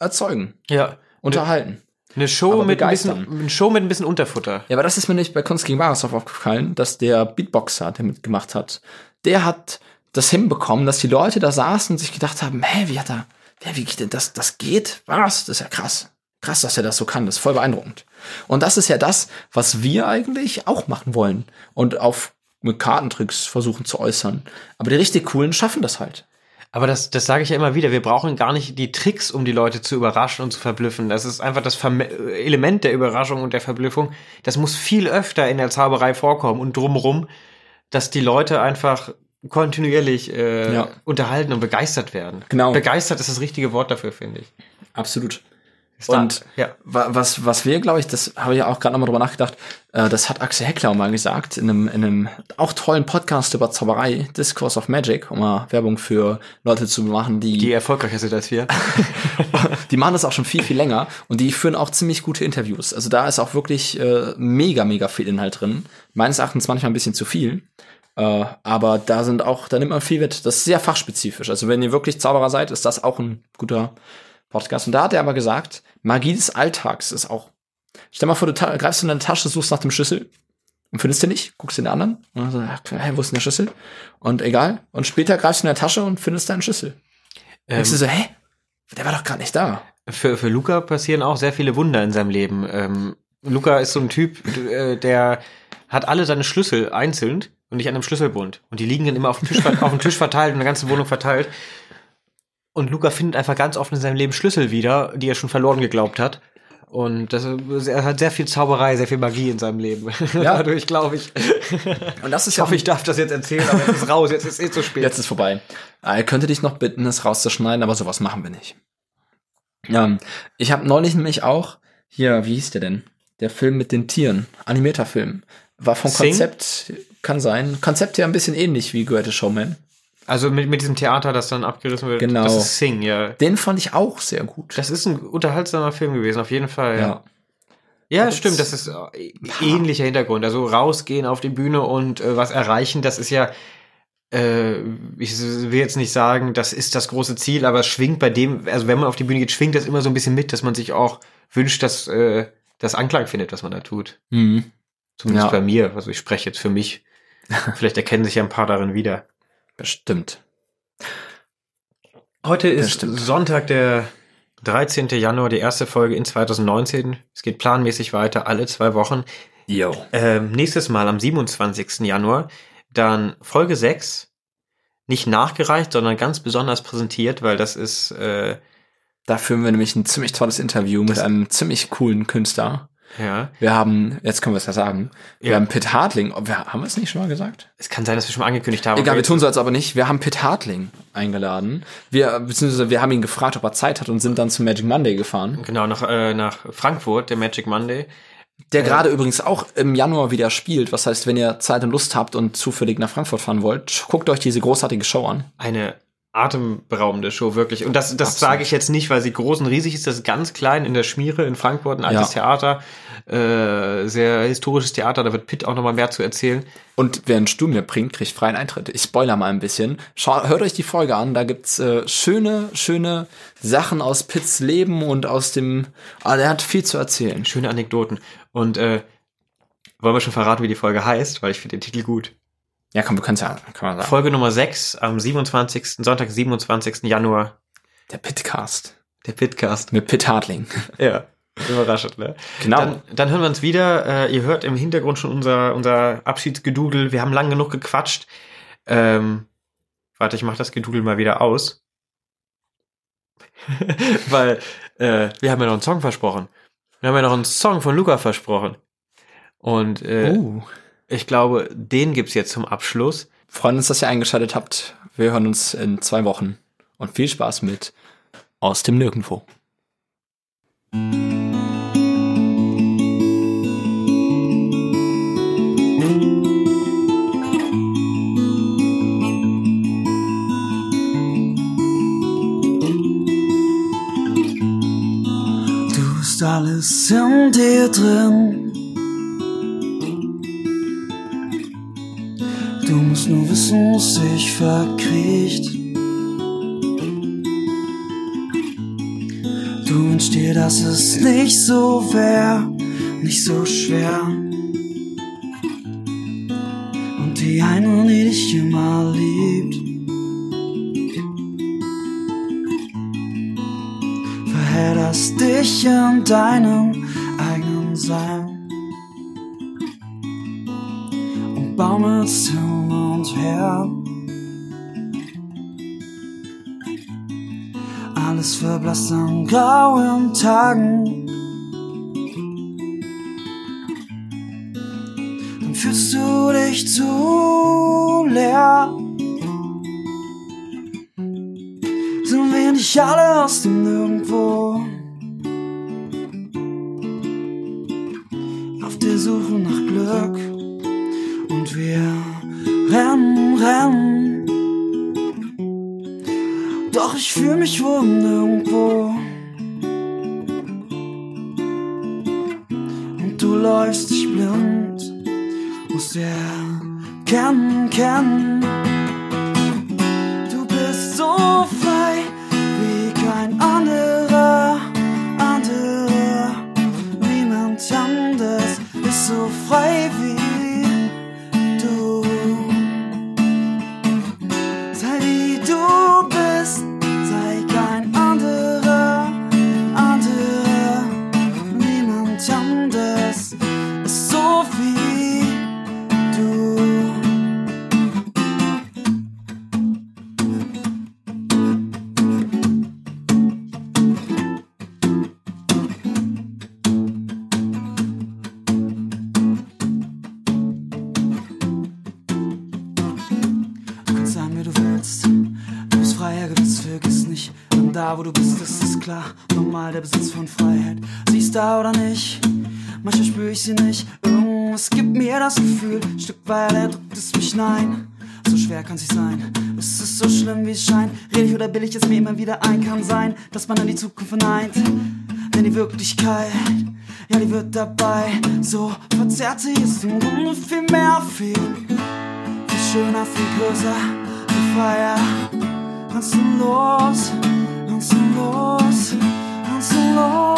erzeugen, Ja. unterhalten. Eine Show mit ein bisschen, eine Show mit ein bisschen Unterfutter. Ja, aber das ist mir nicht bei Kunst gegen Wahres aufgefallen, dass der Beatboxer, der mitgemacht hat, der hat das hinbekommen, dass die Leute da saßen und sich gedacht haben, hä, wie hat er, wer, wie geht denn das, das geht? Was? Das ist ja krass. Krass, dass er das so kann. Das ist voll beeindruckend. Und das ist ja das, was wir eigentlich auch machen wollen. Und auf mit Kartentricks versuchen zu äußern. Aber die richtig coolen schaffen das halt. Aber das, das sage ich ja immer wieder. Wir brauchen gar nicht die Tricks, um die Leute zu überraschen und zu verblüffen. Das ist einfach das Verme Element der Überraschung und der Verblüffung. Das muss viel öfter in der Zauberei vorkommen und drumrum, dass die Leute einfach kontinuierlich äh, Ja. unterhalten und begeistert werden. Genau. Begeistert ist das richtige Wort dafür, finde ich. Absolut. Da- Und ja. wa- was, was wir, glaube ich, das habe ich ja auch gerade nochmal drüber nachgedacht, äh, das hat Axel Heckler mal gesagt in einem, in einem auch tollen Podcast über Zauberei, Discourse of Magic, um mal Werbung für Leute zu machen, die, die die, erfolgreicher sind als wir. machen das auch schon viel, viel länger und die führen auch ziemlich gute Interviews. Also da ist auch wirklich äh, mega, mega viel Inhalt drin. Meines Erachtens manchmal ein bisschen zu viel. Äh, aber da sind auch, da nimmt man viel mit. Das ist sehr fachspezifisch. Also wenn ihr wirklich Zauberer seid, ist das auch ein guter Podcast. Und da hat er aber gesagt, Magie des Alltags ist auch. Stell mal vor, du greifst in deine Tasche, suchst nach dem Schlüssel und findest den nicht, guckst in den anderen und dann so, ja, hä, wo ist denn der Schlüssel? Und egal. Und später greifst du in der Tasche und findest deinen Schlüssel. Ähm, Denkst du so, hä? Der war doch gerade nicht da. für, für Luca passieren auch sehr viele Wunder in seinem Leben. Ähm, Luca ist so ein Typ, äh, der hat alle seine Schlüssel einzeln und nicht an einem Schlüsselbund. Und die liegen dann immer auf dem Tisch, auf dem Tisch verteilt in der ganzen Wohnung verteilt. Und Luca findet einfach ganz oft in seinem Leben Schlüssel wieder, die er schon verloren geglaubt hat. Und das, er hat sehr viel Zauberei, sehr viel Magie in seinem Leben. Ja. Dadurch glaube ich. Und das ist Ich hoffe, ich darf das jetzt erzählen, aber jetzt ist raus, jetzt ist eh zu spät. Jetzt ist vorbei. Er könnte dich noch bitten, es rauszuschneiden, aber sowas machen wir nicht. Ähm, ich habe neulich nämlich auch, hier, wie hieß der denn? Der Film mit den Tieren, animierter Film. War vom Sing? Konzept, kann sein, Konzept ja ein bisschen ähnlich wie Greatest Showman. Also mit, mit diesem Theater, das dann abgerissen wird. Genau. Das ist Sing, ja. Den fand ich auch sehr gut. Das ist ein unterhaltsamer Film gewesen, auf jeden Fall. ja. Ja, Das- stimmt, das ist äh, ähnlicher Hintergrund. Also rausgehen auf die Bühne und äh, was erreichen, das ist ja, äh, ich will jetzt nicht sagen, das ist das große Ziel, aber es schwingt bei dem, also wenn man auf die Bühne geht, schwingt das immer so ein bisschen mit, dass man sich auch wünscht, dass äh, das Anklang findet, was man da tut. Mhm. Zumindest Ja. bei mir, also ich spreche jetzt für mich. Vielleicht erkennen sich ja ein paar darin wieder. Bestimmt. Heute ist. Sonntag, der 13. Januar, die erste Folge in 2019. Es geht planmäßig weiter, alle zwei Wochen. Yo. Ähm, nächstes Mal am 27. Januar dann Folge 6. Nicht nachgereicht, sondern ganz besonders präsentiert, weil das ist, äh, Da führen wir nämlich ein ziemlich tolles Interview mit einem ziemlich coolen Künstler. Ja. Wir haben, jetzt können wir es ja sagen, wir Ja. haben Pitt Hartling, wir, haben wir es nicht schon mal gesagt? Es kann sein, dass wir schon mal angekündigt haben. Egal, wir tun so jetzt aber nicht. Wir haben Pitt Hartling eingeladen. Wir, beziehungsweise wir haben ihn gefragt, ob er Zeit hat und sind dann zum Magic Monday gefahren. Genau, nach, äh, nach Frankfurt, der Magic Monday. Der gerade übrigens auch im Januar wieder spielt. Was heißt, wenn ihr Zeit und Lust habt und zufällig nach Frankfurt fahren wollt, guckt euch diese großartige Show an. Eine atemberaubende Show, wirklich. Und das, das Absolut. sage ich jetzt nicht, weil sie groß und riesig ist. Das ist ganz klein in der Schmiere in Frankfurt, ein altes Ja. Theater. Äh, sehr historisches Theater, da wird Pitt auch nochmal mehr zu erzählen. Und wer ein Stuhl mitbringt, kriegt freien Eintritt. Ich spoiler mal ein bisschen. Schau, hört euch die Folge an. Da gibt's äh, schöne, schöne Sachen aus Pitts Leben und aus dem. Ah, der hat viel zu erzählen. Schöne Anekdoten. Und äh, wollen wir schon verraten, wie die Folge heißt, weil ich finde den Titel gut. Ja, komm, du kannst ja, kann man sagen. Folge Nummer 6 am 27. Sonntag, 27. Januar. Der Pitcast. Der Pitcast. Mit Pitt Hartling. Ja. Überraschend, ne? Genau. Dann, dann hören wir uns wieder. Äh, ihr hört im Hintergrund schon unser, unser Abschiedsgedudel. Wir haben lang genug gequatscht. Ähm, warte, ich mach das Gedudel mal wieder aus. Weil äh, wir haben ja noch einen Song versprochen. Wir haben ja noch einen Song von Luca versprochen. Und äh, uh. Ich glaube, den gibt's jetzt zum Abschluss. Freuen uns, dass ihr eingeschaltet habt. Wir hören uns in zwei Wochen. Und viel Spaß mit Aus dem Nirgendwo. Du hast alles in dir drin. Du musst nur wissen, was sich verkriecht. Du wünschst dir, dass es nicht so wär, nicht so schwer. Und die eine, die dich immer liebt. verhedderst dich in deinem eigenen Sein und baumelst hin Verblasst an grauen Tagen. Mir das Gefühl. Stückweise drückt es mich nein. So schwer kann sie sein. Es ist so schlimm, wie es scheint. Rede ich oder billig es mir immer wieder ein. Kann sein, dass man an die Zukunft verneint. Denn die Wirklichkeit, ja, die wird dabei. So verzerrt sie ist im Grunde viel mehr viel. Viel schöner, viel größer, viel freier. Kannst du los, kannst du los, kannst du los,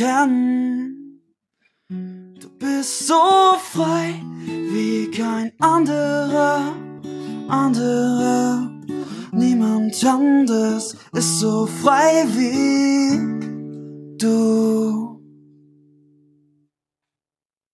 kennen. Du bist so frei wie kein anderer, anderer. Niemand anders ist so frei wie du.